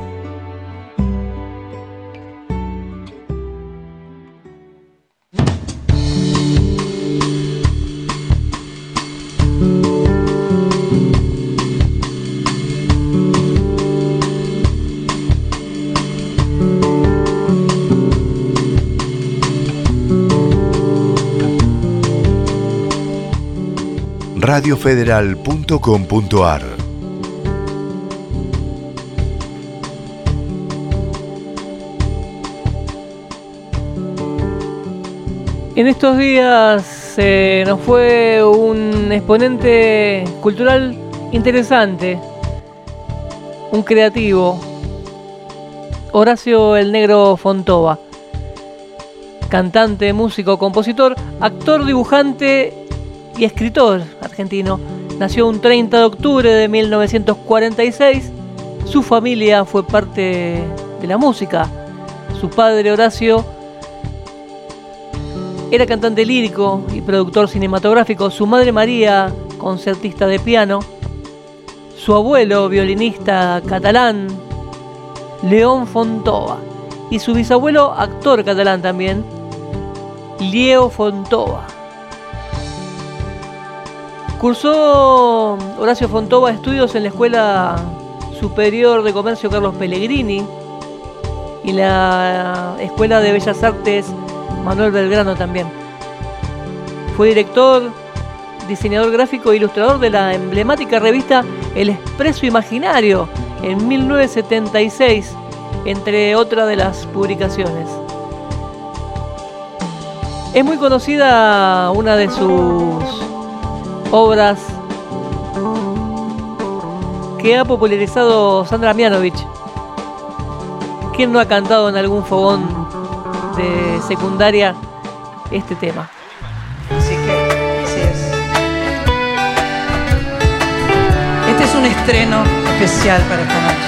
radiofederal.com.ar En estos días se nos fue un exponente cultural interesante, un creativo, Horacio el Negro Fontova, cantante, músico, compositor, actor, dibujante y escritor argentino. Nació un 30 de octubre de 1946. Su familia fue parte de la música. Su padre Horacio era cantante lírico y productor cinematográfico. Su madre María, concertista de piano. Su abuelo, violinista catalán, León Fontova. Y su bisabuelo, actor catalán también, Lieo Fontova. Cursó Horacio Fontova estudios en la Escuela Superior de Comercio Carlos Pellegrini y la Escuela de Bellas Artes Manuel Belgrano también. Fue director diseñador gráfico e ilustrador de la emblemática revista El Expreso Imaginario en 1976, entre otras de las publicaciones. Es muy conocida una de sus obras que ha popularizado Sandra Mianovich. ¿Quién no ha cantado en algún fogón de secundaria este tema? Así que, así es. Este es un estreno especial para esta noche.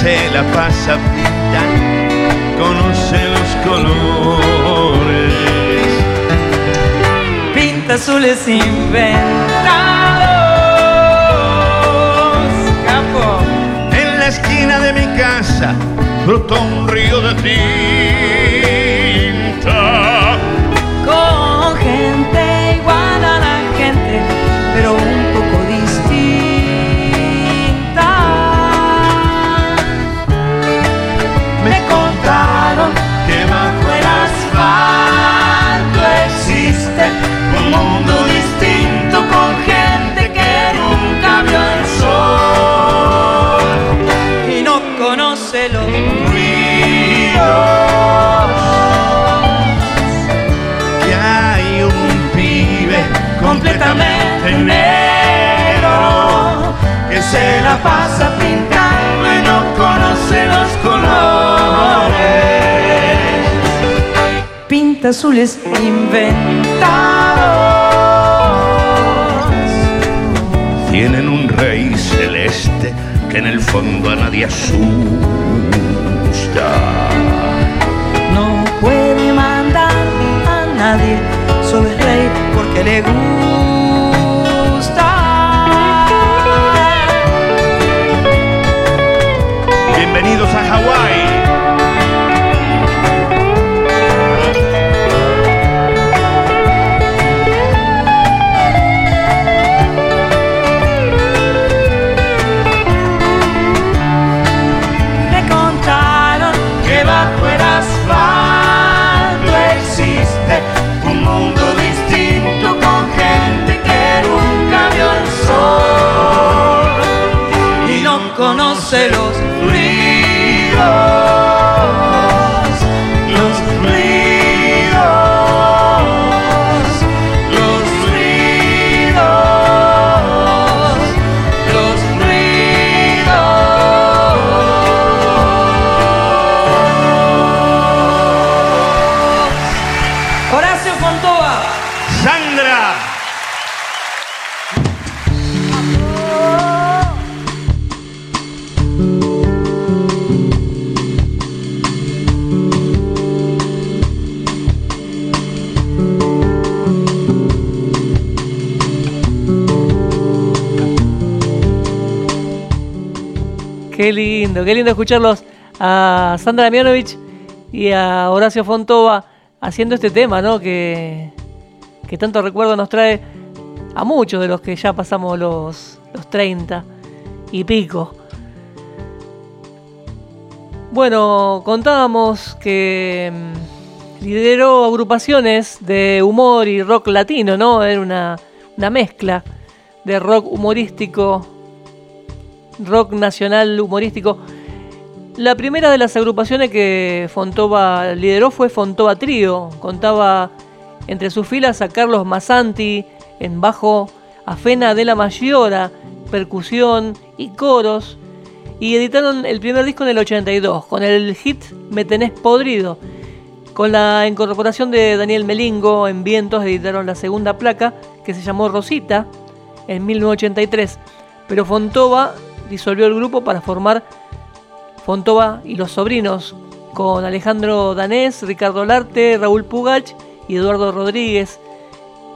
Se la pasa pintando, conoce los colores. Pinta azules inventados, capo. En la esquina de mi casa brotó un río de tinta. Azules inventados. tienen un rey celeste que en el fondo a nadie asusta. No puede mandar a nadie, solo es rey porque le gusta. Qué lindo escucharlos a Sandra Mianovich y a Horacio Fontova haciendo este tema, ¿no? Que, que tanto recuerdo nos trae a muchos de los que ya pasamos los, los 30 y pico. Bueno, contábamos que mm, lideró agrupaciones de humor y rock latino, ¿no? Era una, una mezcla de rock humorístico rock nacional humorístico. La primera de las agrupaciones que Fontova lideró fue Fontova Trío. Contaba entre sus filas a Carlos Massanti en bajo, a Fena de la Mayora, percusión y coros. Y editaron el primer disco en el 82 con el hit Me tenés podrido. Con la incorporación de Daniel Melingo en Vientos editaron la segunda placa que se llamó Rosita en 1983. Pero Fontova disolvió el grupo para formar Fontova y los sobrinos con Alejandro Danés, Ricardo Larte, Raúl Pugach y Eduardo Rodríguez.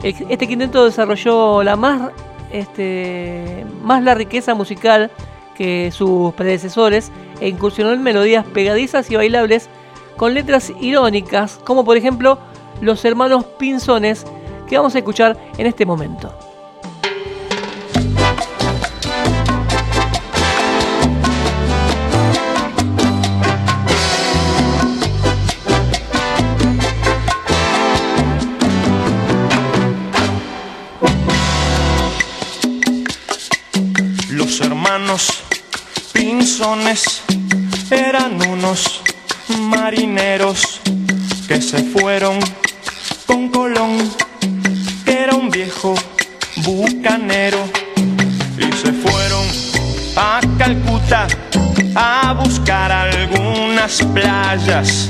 Este quinteto desarrolló la más, este, más la riqueza musical que sus predecesores e incursionó en melodías pegadizas y bailables con letras irónicas, como por ejemplo los hermanos Pinzones, que vamos a escuchar en este momento. Pinzones. Eran unos marineros que se fueron con Colón, que era un viejo bucanero, y se fueron a Calcuta a buscar algunas playas,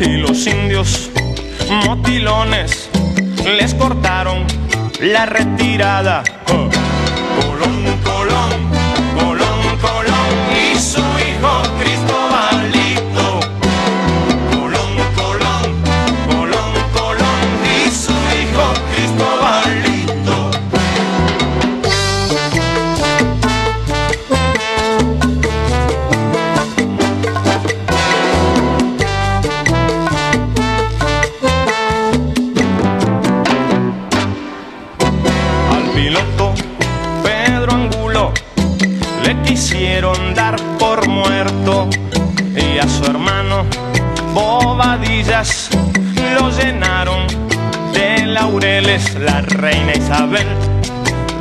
y los indios motilones les cortaron la retirada. Bobadillas lo llenaron de laureles. La reina Isabel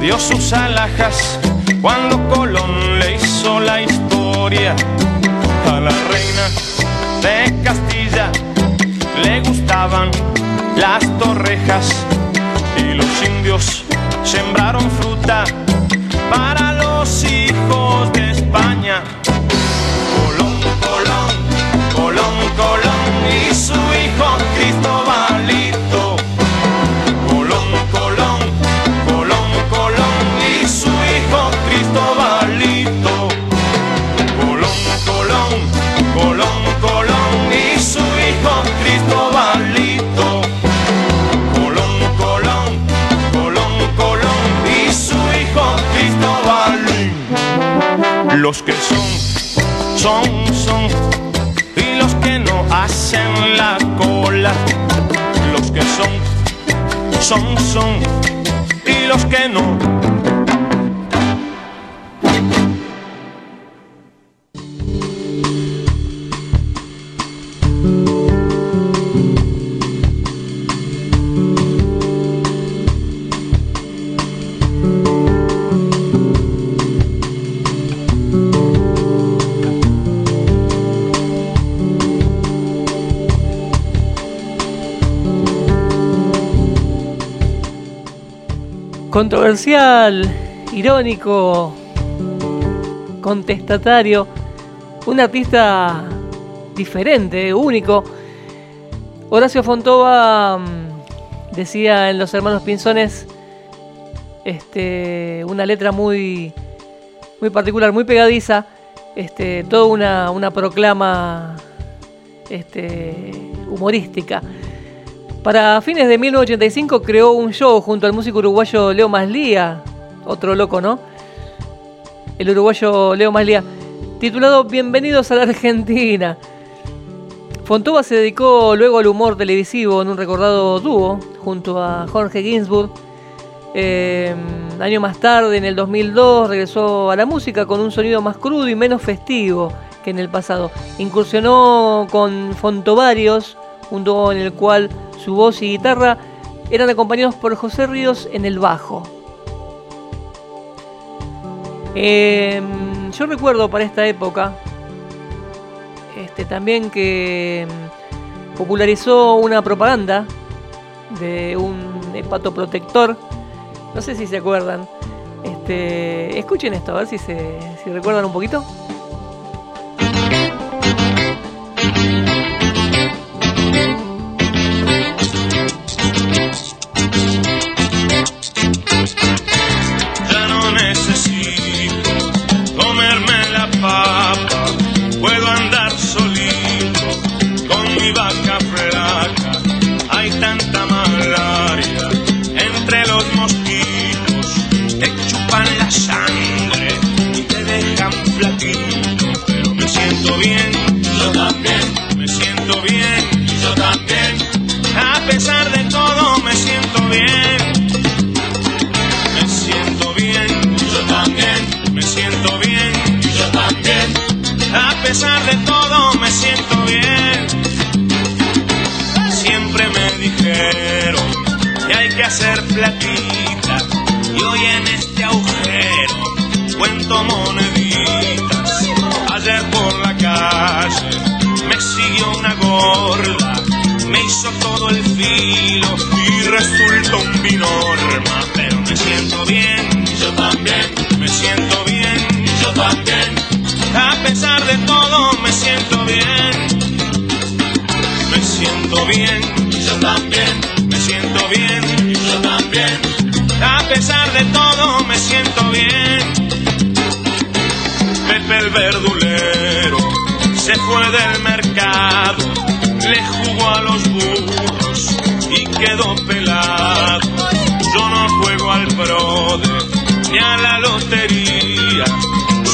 dio sus alhajas cuando Colón le hizo la historia a la reina de Castilla. Le gustaban las torrejas y los indios sembraron fruta para Los que son, son, son. Y los que no hacen la cola. Los que son, son, son. Y los que no. Controversial, irónico, contestatario, un artista diferente, único. Horacio Fontova mm, decía en Los Hermanos Pinzones este, una letra muy, muy particular, muy pegadiza, este, toda una, una proclama este, humorística. Para fines de 1985 creó un show junto al músico uruguayo Leo Maslía, otro loco, ¿no? El uruguayo Leo Maslía, titulado Bienvenidos a la Argentina. Fontova se dedicó luego al humor televisivo en un recordado dúo junto a Jorge Ginsburg. Eh, año más tarde, en el 2002, regresó a la música con un sonido más crudo y menos festivo que en el pasado. Incursionó con Fontovarios, un dúo en el cual su voz y guitarra eran acompañados por José Ríos en el bajo. Eh, yo recuerdo para esta época este, también que mm, popularizó una propaganda de un hepatoprotector. No sé si se acuerdan. Este, escuchen esto, a ver si, se, si recuerdan un poquito. A pesar de todo me siento bien. Siempre me dijeron que hay que hacer platita y hoy en este agujero cuento moneditas. Ayer por la calle me siguió una gorda, me hizo todo el filo y resultó un binorma. Pero me siento bien, yo también, me siento bien, yo también. A pesar de todo me siento bien, me siento bien, yo también, me siento bien, yo también. A pesar de todo me siento bien. Pepe el verdulero se fue del mercado, le jugó a los burros y quedó pelado. Yo no juego al brode ni a la lotería,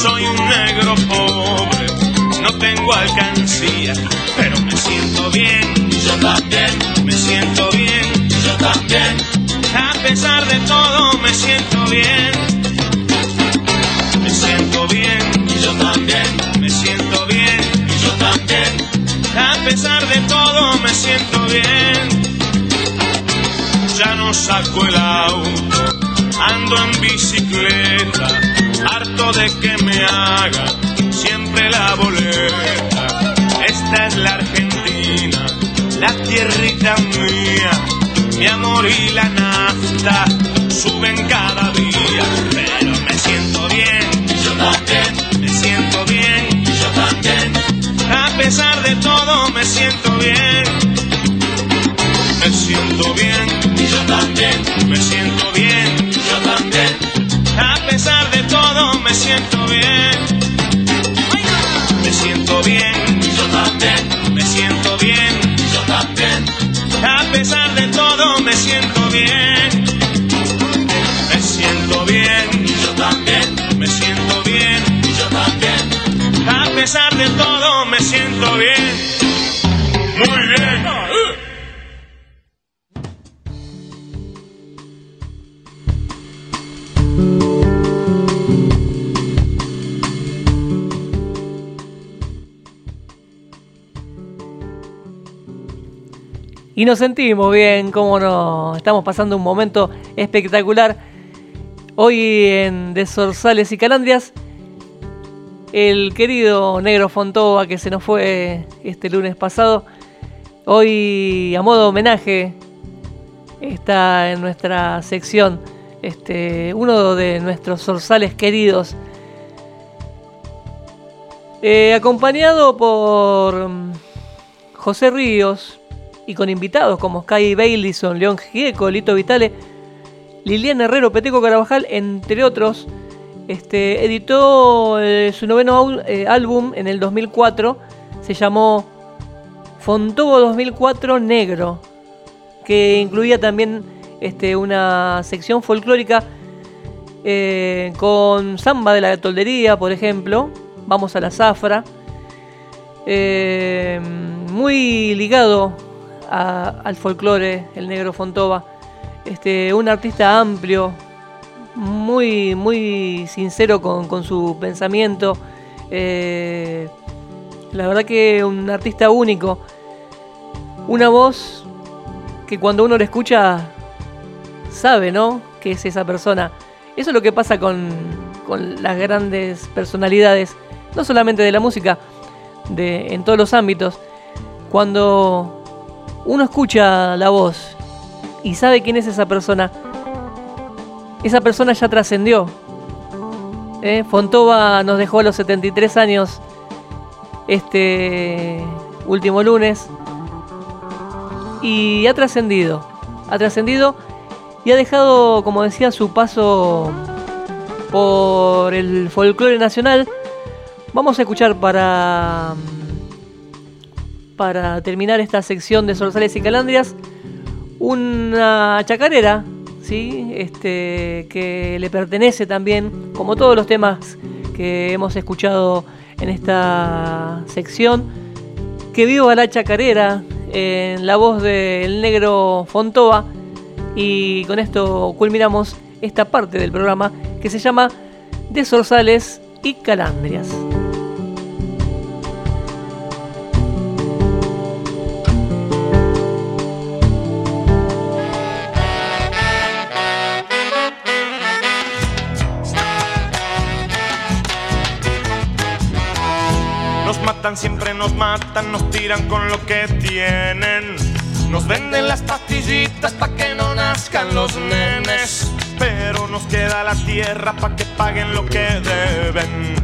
soy un negro pobre, no tengo alcancía, pero me siento bien, yo también, me siento bien, yo también. A pesar de todo me siento bien, me siento bien, yo también, me siento bien, yo también. A pesar de todo me siento bien. Ya no saco el auto, ando en bicicleta, harto de que me haga siempre la boleta. Esta es la Argentina, la tierrita mía, mi amor y la nafta suben cada día, pero me siento bien, yo también, me siento bien, yo también. A pesar de todo me siento bien, me siento bien, yo también, me siento bien, pesar de todo me siento bien, me siento bien, yo también, me siento bien, yo también. A pesar de todo me siento bien, me siento bien, yo también, me siento bien, yo también. A pesar de todo me siento bien, Y nos sentimos bien, cómo no. Estamos pasando un momento espectacular. Hoy en De Zorzales y Calandrias, el querido Negro Fontova que se nos fue este lunes pasado, hoy a modo homenaje está en nuestra sección este, uno de nuestros zorzales queridos. Eh, acompañado por mm, José Ríos y con invitados como Sky Bailison, León Gieco, Lito Vitale, Liliana Herrero, Peteco Carabajal, entre otros. Este, editó eh, su noveno eh, álbum en el 2004, se llamó Fontobo 2004 Negro, que incluía también este, una sección folclórica eh, con samba de la toldería, por ejemplo, Vamos a la Zafra, muy ligado al folclore, el negro Fontova, este, un artista amplio, muy, muy sincero con, con su pensamiento, eh, la verdad que un artista único, una voz que cuando uno la escucha sabe, ¿no? Que es esa persona. Eso es lo que pasa con, con las grandes personalidades, no solamente de la música, de, en todos los ámbitos. Cuando uno escucha la voz y sabe quién es esa persona, esa persona ya trascendió. ¿eh? Fontova nos dejó a los 73 años este último lunes y ha trascendido. Ha trascendido y ha dejado, como decía, su paso por el folclore nacional. Vamos a escuchar para para terminar esta sección de Zorzales y Calandrias una chacarera, ¿sí? Este, que le pertenece también, como todos los temas que hemos escuchado en esta sección, que viva la chacarera en la voz del negro Fontova y con esto culminamos esta parte del programa que se llama De Zorzales y Calandrias. Siempre nos matan, nos tiran con lo que tienen. Nos venden las pastillitas pa' que no nazcan los nenes. Pero nos queda la tierra pa' que paguen lo que deben.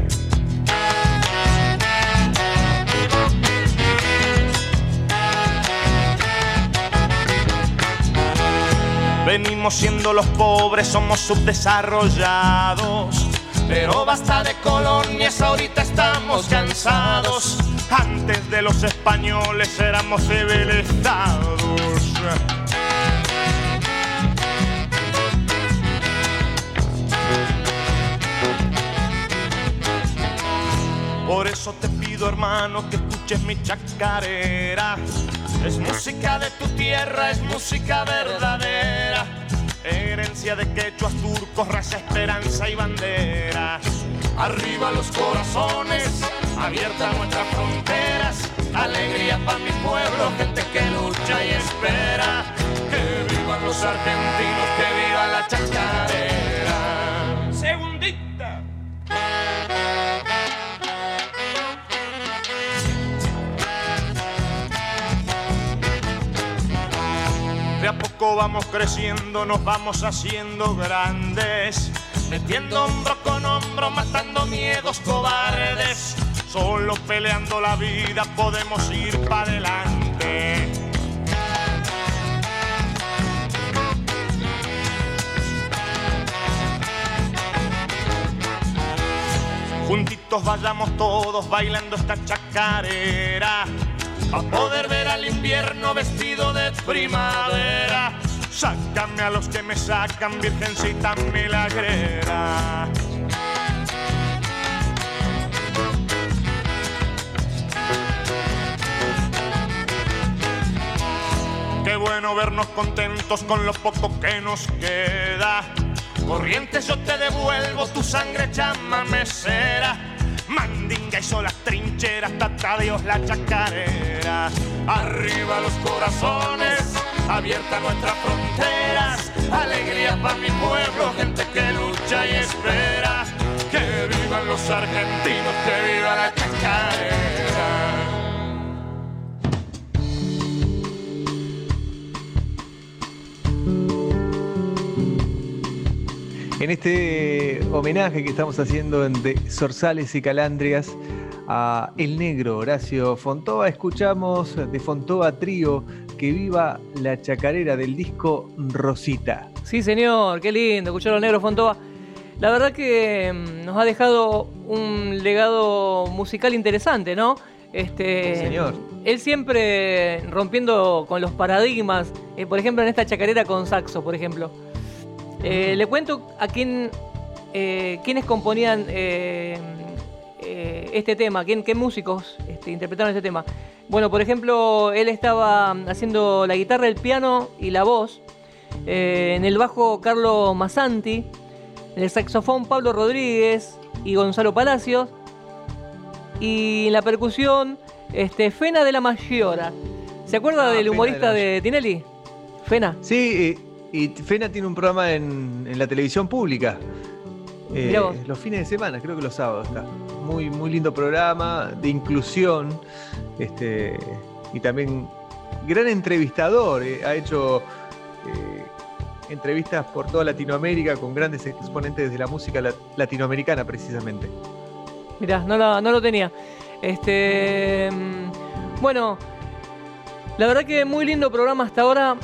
Venimos siendo los pobres, somos subdesarrollados. Pero basta de colonias, ahorita estamos cansados. Antes de los españoles éramos civilizados. Por eso te pido, hermano, que escuches mi chacarera. Es música de tu tierra, es música verdadera. Herencia de quechuas, turcos, raza, esperanza y bandera. Arriba los corazones, abiertas nuestras fronteras. Alegría para mi pueblo, gente que lucha y espera. Que vivan los argentinos, que viva la chacarera. Poco vamos creciendo, nos vamos haciendo grandes, metiendo hombro con hombro, matando miedos cobardes. Solo peleando la vida podemos ir para adelante. Juntitos vayamos todos bailando esta chacarera. A poder ver al invierno vestido de primavera. Sácame a los que me sacan, virgencita milagrera. Qué bueno vernos contentos con lo poco que nos queda. Corrientes yo te devuelvo tu sangre llama mesera. Mandinga y solas trincheras, tata Dios la chacarera. Arriba los corazones, abiertas nuestras fronteras. Alegría para mi pueblo, gente que lucha y espera. Que vivan los argentinos, que viva la chacarera. En este homenaje que estamos haciendo de Zorzales y Calandrias a El Negro Horacio Fontova, escuchamos de Fontova Trío que viva la chacarera del disco Rosita. Sí, señor, qué lindo escuchar al negro Fontova. La verdad que mm, nos ha dejado un legado musical interesante, ¿no? Este, Sí, señor. Él siempre rompiendo con los paradigmas, eh, por ejemplo en esta chacarera con saxo, por ejemplo. Eh, le cuento a quién, eh, quiénes componían eh, eh, este tema, quién, qué músicos este, interpretaron este tema. Bueno, por ejemplo, él estaba haciendo la guitarra, el piano y la voz. En el bajo, Carlos Massanti. En el saxofón, Pablo Rodríguez y Gonzalo Palacios. Y en la percusión, este, Fena de la Maggiora. ¿Se acuerda Ah, del humorista de la de, Tinelli? Fena. Sí, y Fena tiene un programa en, en la televisión pública. Eh, los fines de semana, creo que los sábados está. Muy, muy lindo programa de inclusión. Este, y también gran entrevistador. eh, ha hecho eh, entrevistas por toda Latinoamérica con grandes exponentes de la música la- latinoamericana, precisamente. Mirá, no, la- no lo tenía. Este. mm, Bueno, la verdad que muy lindo programa hasta ahora.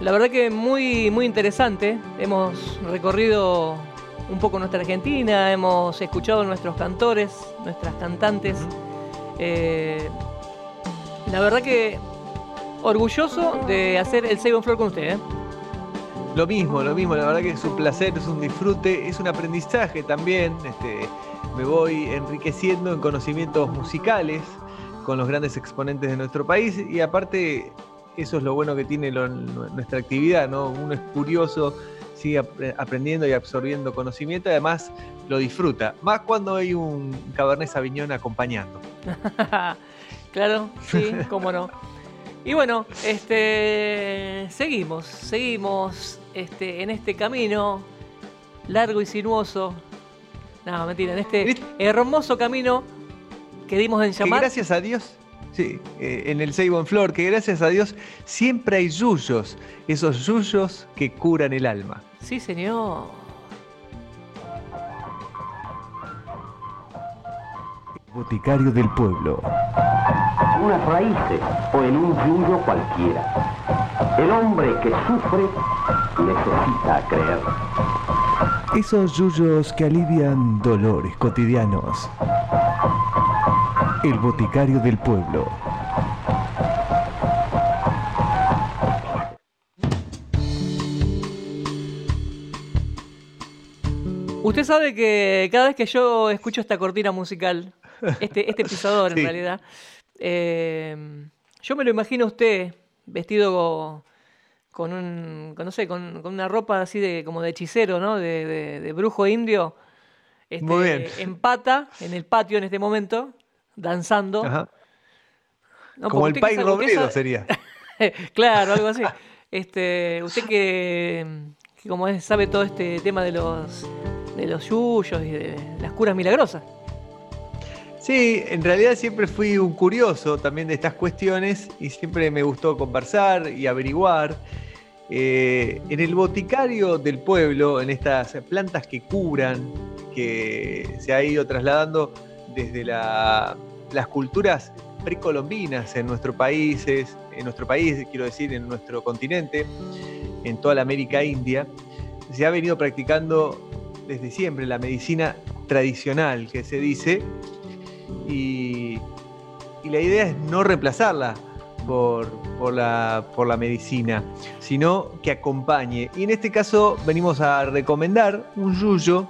La verdad que muy, muy interesante. Hemos recorrido un poco nuestra Argentina, hemos escuchado nuestros cantores, nuestras cantantes. Eh, la verdad que orgulloso de hacer el Save on Floor con usted. ¿eh? Lo mismo, lo mismo, la verdad que es un placer, es un disfrute, es un aprendizaje también. Este, me voy enriqueciendo en conocimientos musicales con los grandes exponentes de nuestro país y aparte eso es lo bueno que tiene lo- nuestra actividad, ¿no? Uno es curioso, sigue apre- aprendiendo y absorbiendo conocimiento y además lo disfruta, más cuando hay un Cabernet Sauvignon acompañando. claro, sí, cómo no. Y bueno, este seguimos, seguimos este, en este camino largo y sinuoso. No, mentira, en este hermoso camino que dimos en Que llamar. gracias a Dios, sí, eh, en el Seibo en Flor, que gracias a Dios siempre hay yuyos, esos yuyos que curan el alma. Sí, señor. Boticario del pueblo. unas raíces o en un yuyo cualquiera. El hombre que sufre necesita creer. Esos yuyos que alivian dolores cotidianos. El boticario del pueblo. Usted sabe que cada vez que yo escucho esta cortina musical, este, este pisador en realidad, eh, yo me lo imagino a usted vestido con un, con, no sé, con, con una ropa así de como de hechicero, ¿no? De, de- de brujo indio. este, Muy bien. En pata, en el patio en este momento, danzando. Ajá. No, Como el Pai Robledo sería. claro, algo así. Este, usted que, que como es, sabe todo este tema de los de los yuyos y de las curas milagrosas. Sí, en realidad siempre fui un curioso también de estas cuestiones y siempre me gustó conversar y averiguar. Eh, en el boticario del pueblo, en estas plantas que curan, que se ha ido trasladando desde la- las culturas precolombinas en nuestro país, en nuestro país, quiero decir, en nuestro continente, en toda la América India, se ha venido practicando desde siempre la medicina tradicional, que se dice, y, y la idea es no reemplazarla por, por la, por la medicina, sino que acompañe. Y en este caso venimos a recomendar un yuyo,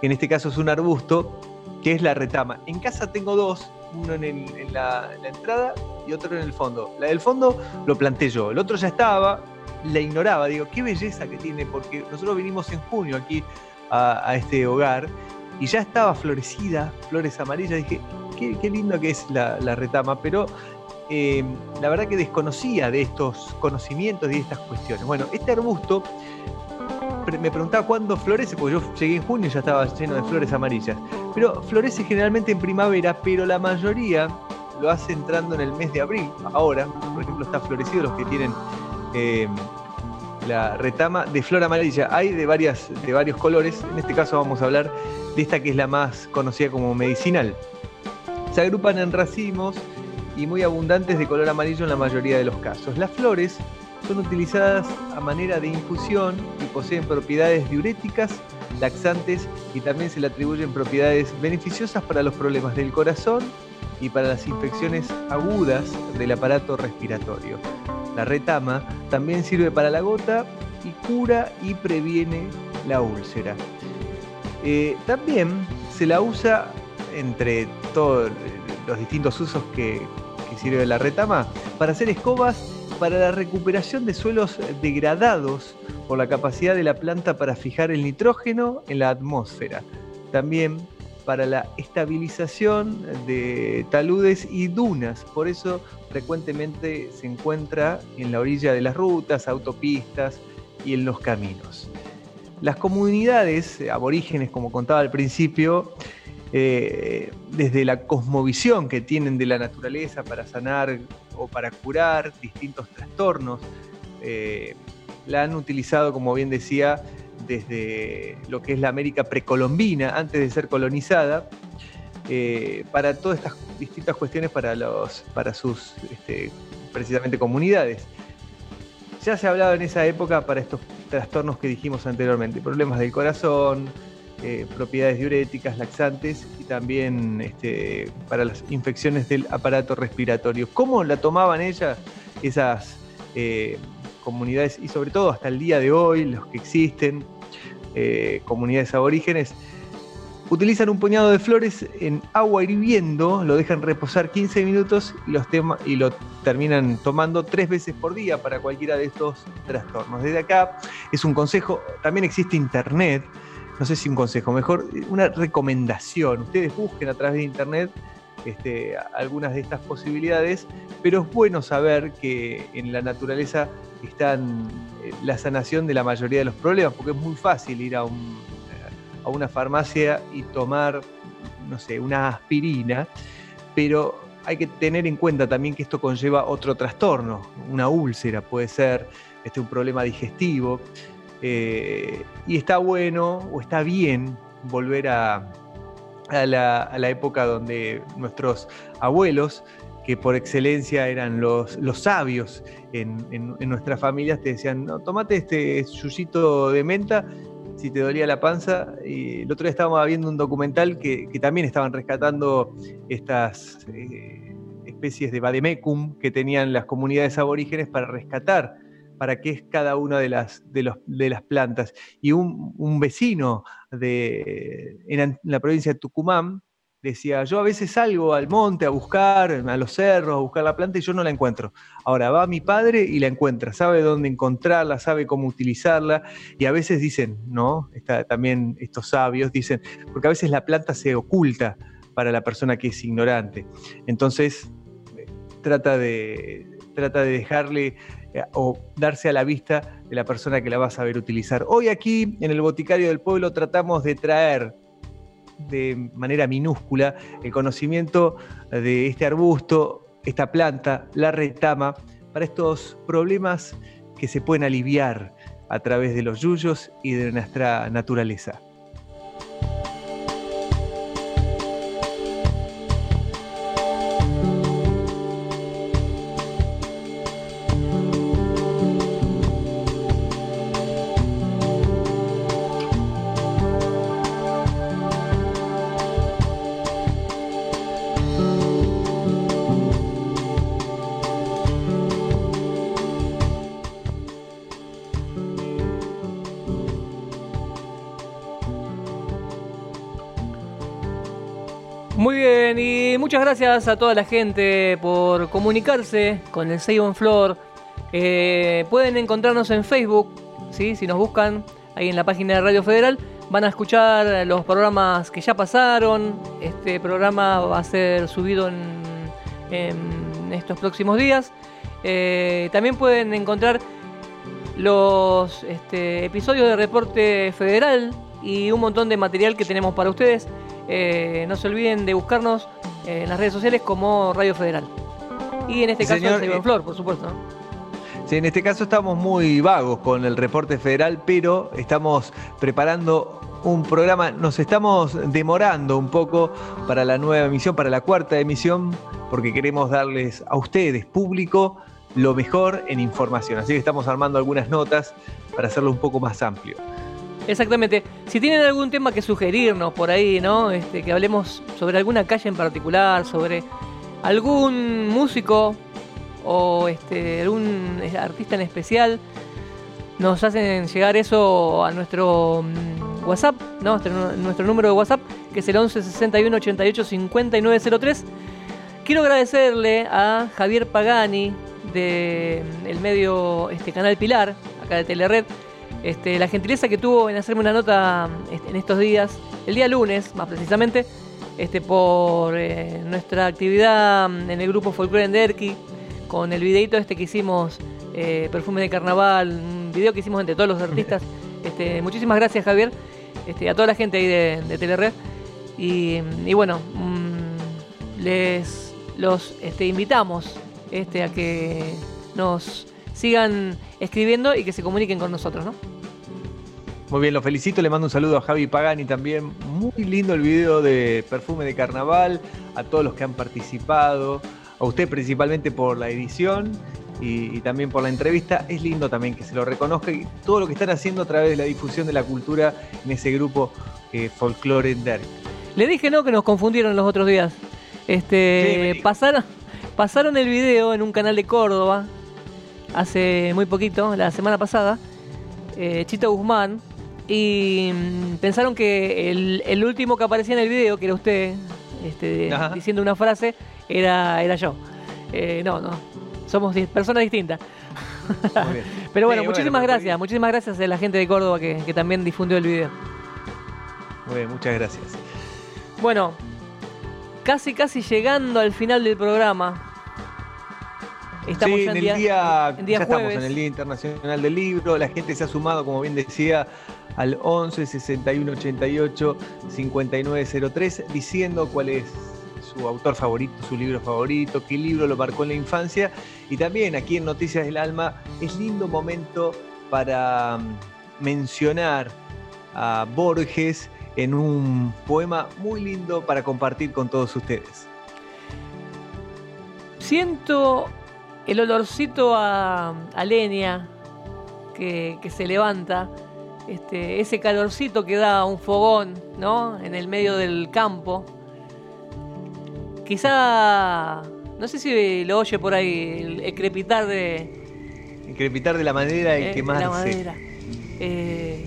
que en este caso es un arbusto, que es la retama. En casa tengo dos, uno en, la, en la entrada y otro en el fondo. La del fondo lo planté yo, el otro ya estaba, la ignoraba, digo, qué belleza que tiene, porque nosotros vinimos en junio aquí a, este hogar y ya estaba florecida, flores amarillas, dije, qué, lindo que es la, retama, pero eh, la verdad que desconocía de estos conocimientos y de estas cuestiones. Bueno, este arbusto me preguntaba cuándo florece, porque yo llegué en junio y ya estaba lleno de flores amarillas. Pero florece generalmente en primavera, pero la mayoría lo hace entrando en el mes de abril. Ahora, por ejemplo, está florecido los que tienen eh, la retama de flor amarilla. Hay de, varias, de varios colores. En este caso vamos a hablar de esta que es la más conocida como medicinal. Se agrupan en racimos y muy abundantes de color amarillo en la mayoría de los casos. Las flores son utilizadas a manera de infusión y poseen propiedades diuréticas, laxantes y también se le atribuyen propiedades beneficiosas para los problemas del corazón y para las infecciones agudas del aparato respiratorio. La retama también sirve para la gota y cura y previene la úlcera. Eh, también se la usa entre todos los distintos usos que, que sirve la retama para hacer escobas para la recuperación de suelos degradados por la capacidad de la planta para fijar el nitrógeno en la atmósfera. También para la estabilización de taludes y dunas. Por eso frecuentemente se encuentra en la orilla de las rutas, autopistas y en los caminos. Las comunidades aborígenes, como contaba al principio, eh, desde la cosmovisión que tienen de la naturaleza para sanar o para curar distintos trastornos, eh, la han utilizado, como bien decía, desde lo que es la América precolombina, antes de ser colonizada, eh, para todas estas distintas cuestiones para, los, para sus este, precisamente comunidades. Ya se hablaba en esa época para estos trastornos que dijimos anteriormente, problemas del corazón, eh, propiedades diuréticas, laxantes y también este, para las infecciones del aparato respiratorio. ¿Cómo la tomaban ellas, esas eh, comunidades y sobre todo hasta el día de hoy, los que existen, eh, comunidades aborígenes? Utilizan un puñado de flores en agua hirviendo, lo dejan reposar 15 minutos y, los y lo terminan tomando tres veces por día para cualquiera de estos trastornos. Desde acá es un consejo, también existe internet, no sé si un consejo, mejor una recomendación. Ustedes busquen a través de internet este, algunas de estas posibilidades, pero es bueno saber que en la naturaleza están eh, la sanación de la mayoría de los problemas, porque es muy fácil ir a, un, a una farmacia y tomar, no sé, una aspirina, pero hay que tener en cuenta también que esto conlleva otro trastorno, una úlcera puede ser, este, un problema digestivo, eh, y está bueno o está bien volver a, la, época donde nuestros abuelos, que por excelencia eran los, sabios en, nuestras familias, te decían, no, tomate este yuyito de menta si te dolía la panza. Y el otro día estábamos viendo un documental que, también estaban rescatando estas eh, especies de vademecum que tenían las comunidades aborígenes para rescatar para qué es cada una de las, de las plantas. Y un, vecino de, en la provincia de Tucumán decía, yo a veces salgo al monte a buscar, a los cerros, a buscar la planta y yo no la encuentro. Ahora va mi padre y la encuentra, sabe dónde encontrarla, sabe cómo utilizarla y a veces dicen, ¿no? Está, también estos sabios dicen, porque a veces la planta se oculta para la persona que es ignorante. Entonces, trata de, trata de dejarle eh, o darse a la vista de la persona que la va a saber utilizar. Hoy aquí en el Boticario del Pueblo tratamos de traer de manera minúscula el conocimiento de este arbusto, esta planta, la retama, para estos problemas que se pueden aliviar a través de los yuyos y de nuestra naturaleza. Gracias a toda la gente por comunicarse con el Seibo en Flor. Eh, pueden encontrarnos en Facebook, ¿sí? si nos buscan ahí en la página de Radio Federal. Van a escuchar los programas que ya pasaron. Este programa va a ser subido en, estos próximos días. Eh, también pueden encontrar los este, episodios de Reporte Federal y un montón de material que tenemos para ustedes. Eh, no se olviden de buscarnos en las redes sociales como Radio Federal. Y en este caso Señor, eh, Flor, por supuesto. Sí, en este caso estamos muy vagos con el reporte federal, pero estamos preparando un programa, nos estamos demorando un poco para la nueva emisión, para la cuarta emisión, porque queremos darles a ustedes, público, lo mejor en información. Así que estamos armando algunas notas para hacerlo un poco más amplio. Exactamente. Si tienen algún tema que sugerirnos por ahí, ¿no? Este, que hablemos sobre alguna calle en particular, sobre algún músico o este, algún artista en especial, nos hacen llegar eso a nuestro mm, WhatsApp, ¿no? Nuestro, número de WhatsApp, que es el 11 61 88 5903. Quiero agradecerle a Javier Pagani del mm, medio este, Canal Pilar, acá de Telered, este, la gentileza que tuvo en hacerme una nota este, en estos días, el día lunes más precisamente, este, por eh, nuestra actividad en el grupo Folklore en Derki, con el videito este que hicimos, eh, Perfume de Carnaval, un video que hicimos entre todos los artistas. Este, muchísimas gracias Javier, este, a toda la gente ahí de, de Telered. Y, bueno, mm, les los este, invitamos este, a que nos sigan escribiendo y que se comuniquen con nosotros, ¿no? Muy bien, lo felicito, le mando un saludo a Javi Pagani también. Muy lindo el video de Perfume de Carnaval, a todos los que han participado, a usted principalmente por la edición y, también por la entrevista. Es lindo también que se lo reconozca y todo lo que están haciendo a través de la difusión de la cultura en ese grupo eh, Folklore. Le dije no que nos confundieron los otros días. Este, pasaron, pasaron el video en un canal de Córdoba hace muy poquito, la semana pasada. Eh, Chito Guzmán y mm, pensaron que el, último que aparecía en el video, que era usted, este, diciendo una frase, era, era yo. Eh, no, no. Somos personas distintas. Pero bueno, muchísimas gracias. Muchísimas gracias a la gente de Córdoba que, también difundió el video. Muy bien, muchas gracias. Bueno, casi casi llegando al final del programa. Estamos en, el día, ya estamos en el Día Internacional del Libro. La gente se ha sumado, como bien decía, al 11 61 88 5903 diciendo cuáles su autor favorito, su libro favorito, qué libro lo marcó en la infancia. Y también aquí en Noticias del Alma es lindo momento para mm, mencionar a Borges en un poema muy lindo para compartir con todos ustedes. Siento el olorcito a, leña que, se levanta, este, ese calorcito que da un fogón, ¿no? En el medio del campo. Quizá, no sé si lo oye por ahí, el, crepitar de... El crepitar de la madera y eh, quemarse. La madera. Eh,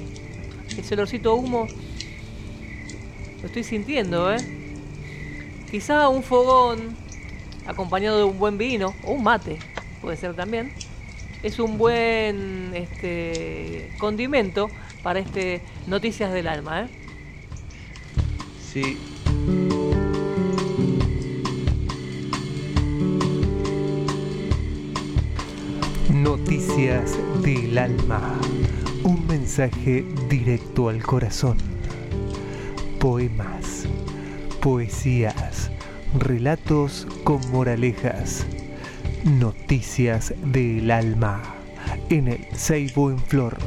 ese olorcito humo, lo estoy sintiendo, ¿eh? Quizá un fogón acompañado de un buen vino o un mate, puede ser también, es un buen este, condimento para este Noticias del Alma. ¿eh? Sí. Noticias del Alma. Un mensaje directo al corazón. Poemas, poesías Relatos con moralejas. Noticias del alma. En el Seibo en Flor.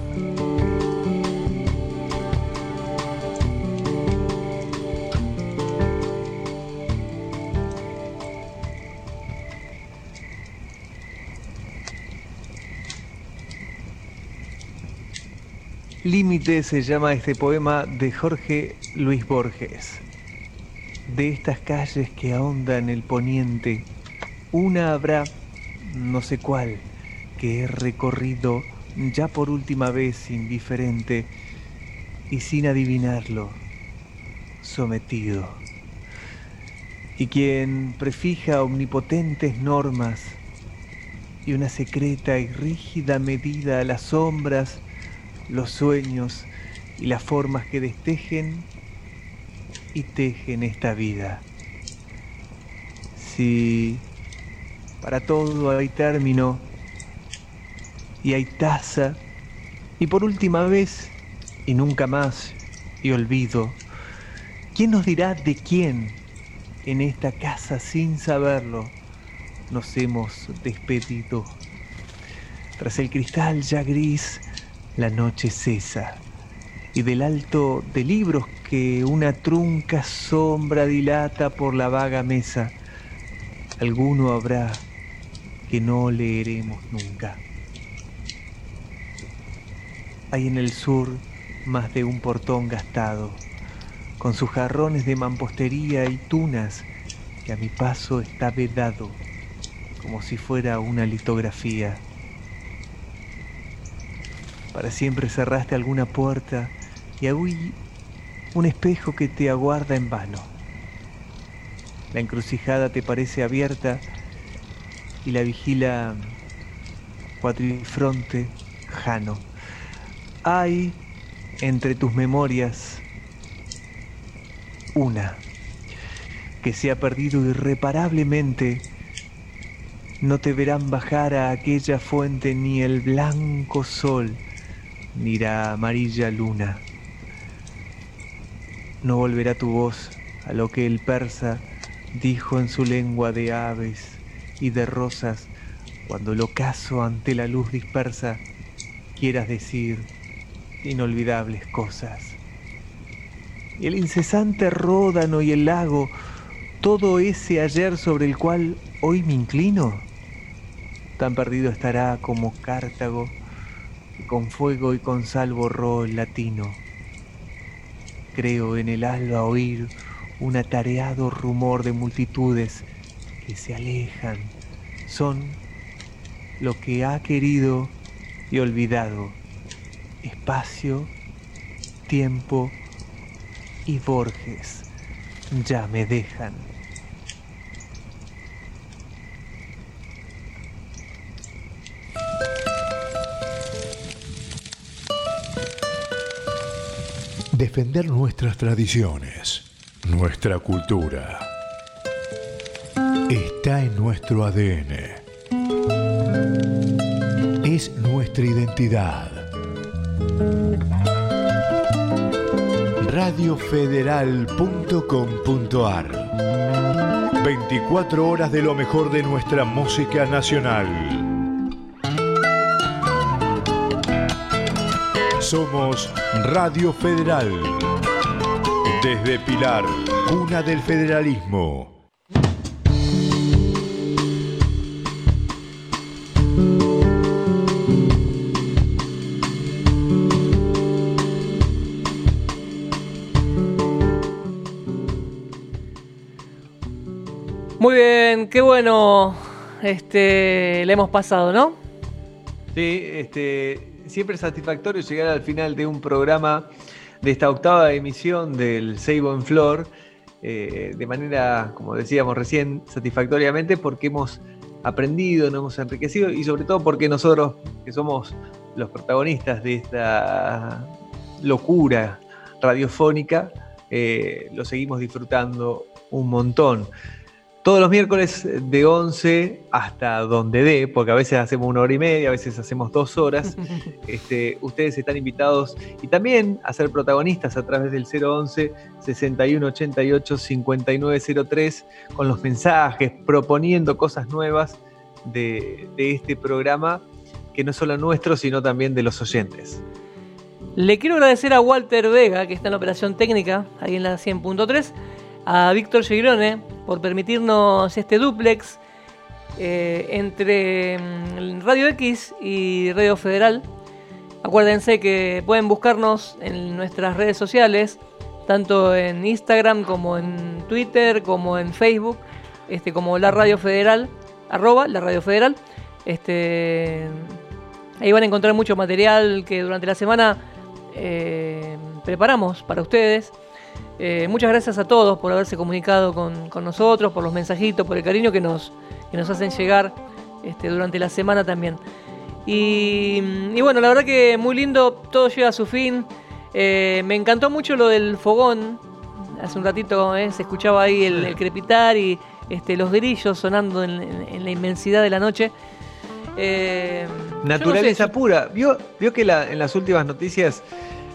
Límite se llama este poema de Jorge Luis Borges de estas calles que ahondan el poniente, una habrá, no sé cuál, que he recorrido ya por última vez indiferente y sin adivinarlo, sometido. Y quien prefija omnipotentes normas y una secreta y rígida medida a las sombras, los sueños y las formas que destejen y tejen esta vida. Si para todo hay término y hay taza, y por última vez y nunca más y olvido, ¿quién nos dirá de quién en esta casa sin saberlo nos hemos despedido? Tras el cristal ya gris, la noche cesa y del alto de libros que una trunca sombra dilata por la vaga mesa, alguno habrá que no leeremos nunca. Hay en el sur más de un portón gastado, con sus jarrones de mampostería y tunas, que a mi paso está vedado, como si fuera una litografía. Para siempre cerraste alguna puerta y hay un espejo que te aguarda en vano. La encrucijada te parece abierta y la vigila cuatrifronte Jano. Hay entre tus memorias una que se ha perdido irreparablemente. No te verán bajar a aquella fuente ni el blanco sol ni la amarilla luna no volverá tu voz a lo que el persa dijo en su lengua de aves y de rosas cuando el ocaso ante la luz dispersa quieras decir inolvidables cosas. Y el incesante ródano y el lago, todo ese ayer sobre el cual hoy me inclino, tan perdido estará como Cartago, con fuego y con sal borró el latino Creo en el alba oír un atareado rumor de multitudes que se alejan. Son lo que ha querido y olvidado. Espacio, tiempo y Borges ya me dejan. Defender nuestras tradiciones, nuestra cultura. Está en nuestro ADN. Es nuestra identidad. radiofederal.com.ar 24 horas de lo mejor de nuestra música nacional. Somos Radio Federal. Desde Pilar, cuna del federalismo. Muy bien, qué bueno este, le hemos pasado, ¿no? Sí, este, siempre es satisfactorio llegar al final de un programa de esta octava emisión del Seibo en Flor, eh, de manera, como decíamos recién, satisfactoriamente porque hemos aprendido, nos hemos enriquecido y sobre todo porque nosotros, que somos los protagonistas de esta locura radiofónica, eh, lo seguimos disfrutando un montón todos los miércoles de 11 hasta donde dé, porque a veces hacemos una hora y media, a veces hacemos dos horas. Este, ustedes están invitados y también a ser protagonistas a través del 011 6188 5903 con los mensajes, proponiendo cosas nuevas de, de este programa que no es solo nuestro, sino también de los oyentes. Le quiero agradecer a Walter Vega, que está en la operación técnica, ahí en la 100.3 a Víctor Gigrone por permitirnos este duplex eh, entre mm, Radio X y Radio Federal. Acuérdense que pueden buscarnos en nuestras redes sociales, tanto en Instagram como en Twitter, como en Facebook, este, como la Radio Federal, arroba la Radio Federal. Este, ahí van a encontrar mucho material que durante la semana eh, preparamos para ustedes. Eh, muchas gracias a todos por haberse comunicado con, nosotros, por los mensajitos, por el cariño que nos, nos hacen llegar este, durante la semana también. Y, bueno, la verdad que muy lindo, todo llega a su fin. Eh, me encantó mucho lo del fogón. Hace un ratito eh, se escuchaba ahí el, crepitar y este, los grillos sonando en, la inmensidad de la noche. Naturaleza pura. ¿Vio, vio que en las últimas noticias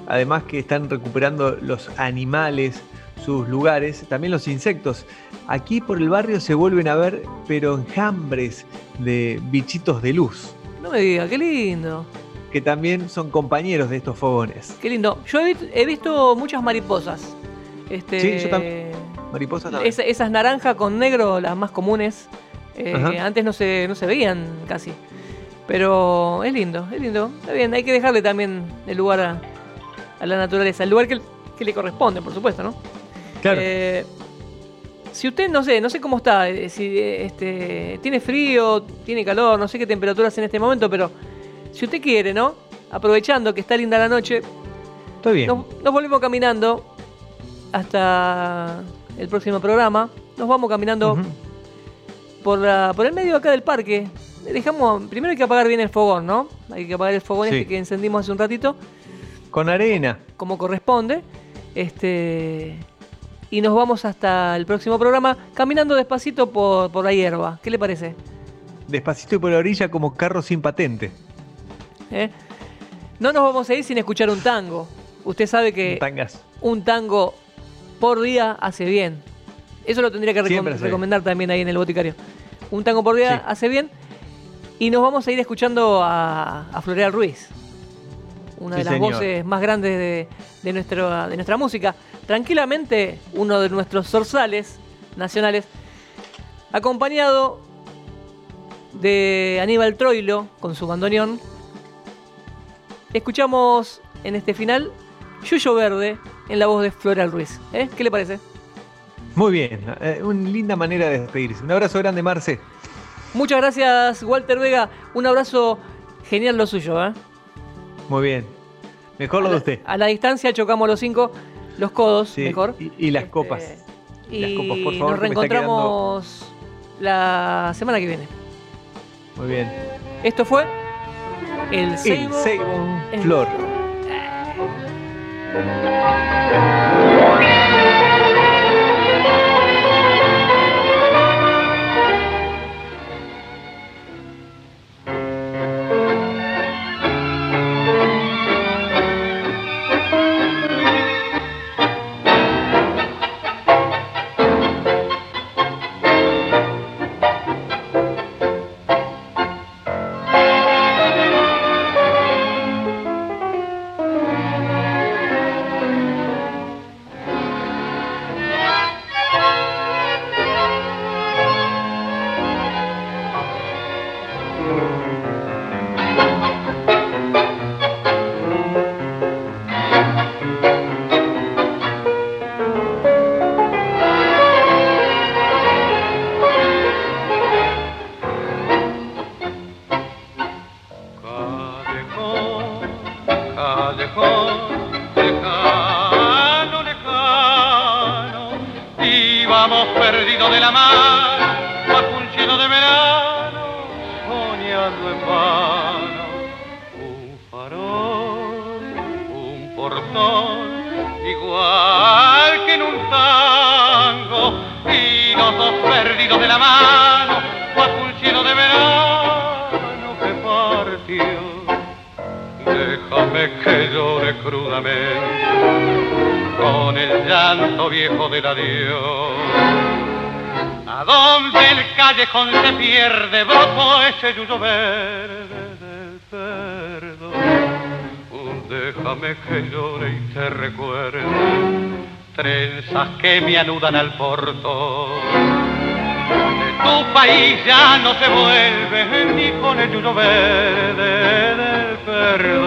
además que están recuperando los animales, sus lugares, también los insectos. Aquí por el barrio se vuelven a ver, pero enjambres de bichitos de luz. No me diga, qué lindo. Que también son compañeros de estos fogones. Qué lindo. Yo he, visto muchas mariposas. Este, sí, yo también. Mariposas también. esas naranjas con negro, las más comunes. Eh, antes no se, no se veían casi. Pero es lindo, es lindo. Está bien, hay que dejarle también el lugar a, a la naturaleza, el lugar que, le corresponde, por supuesto, ¿no? Claro. Eh, si usted, no sé, no sé cómo está, eh, si este, tiene frío, tiene calor, no sé qué temperaturas en este momento, pero si usted quiere, ¿no? Aprovechando que está linda la noche, Está bien. Nos, volvemos caminando hasta el próximo programa. Nos vamos caminando por, por el medio acá del parque. Dejamos, primero hay que apagar bien el fogón, ¿no? Hay que apagar el fogón este que encendimos hace un ratito. Con arena. Como corresponde. Este. Y nos vamos hasta el próximo programa caminando despacito por, la hierba. ¿Qué le parece? Despacito y por la orilla como carro sin patente. ¿Eh? No nos vamos a ir sin escuchar un tango. Usted sabe que un tango por día hace bien. Eso lo tendría que recomendar también ahí en el boticario. Un tango por día hace bien. Y nos vamos a ir escuchando a, a Floreal Ruiz una de las voces más grandes de, de, nuestro, de nuestra música. Tranquilamente, uno de nuestros zorzales nacionales, acompañado de Aníbal Troilo con su bandoneón. Escuchamos en este final Yuyo Verde en la voz de Floral Ruiz. ¿eh? ¿Qué le parece? Muy bien, eh, una linda manera de despedirse. Un abrazo grande, Marce. Muchas gracias, Walter Vega. Un abrazo genial lo suyo. ¿eh? Muy bien. Mejor lo de usted. A la distancia chocamos los cinco, los codos, mejor. Y, las copas. Y las copas, por favor. Nos reencontramos la semana que viene. Muy bien. Esto fue el Seibo, Flor. que me anudan al porto. Tu país ya no se vuelve ni con el yuyo verde del perdón.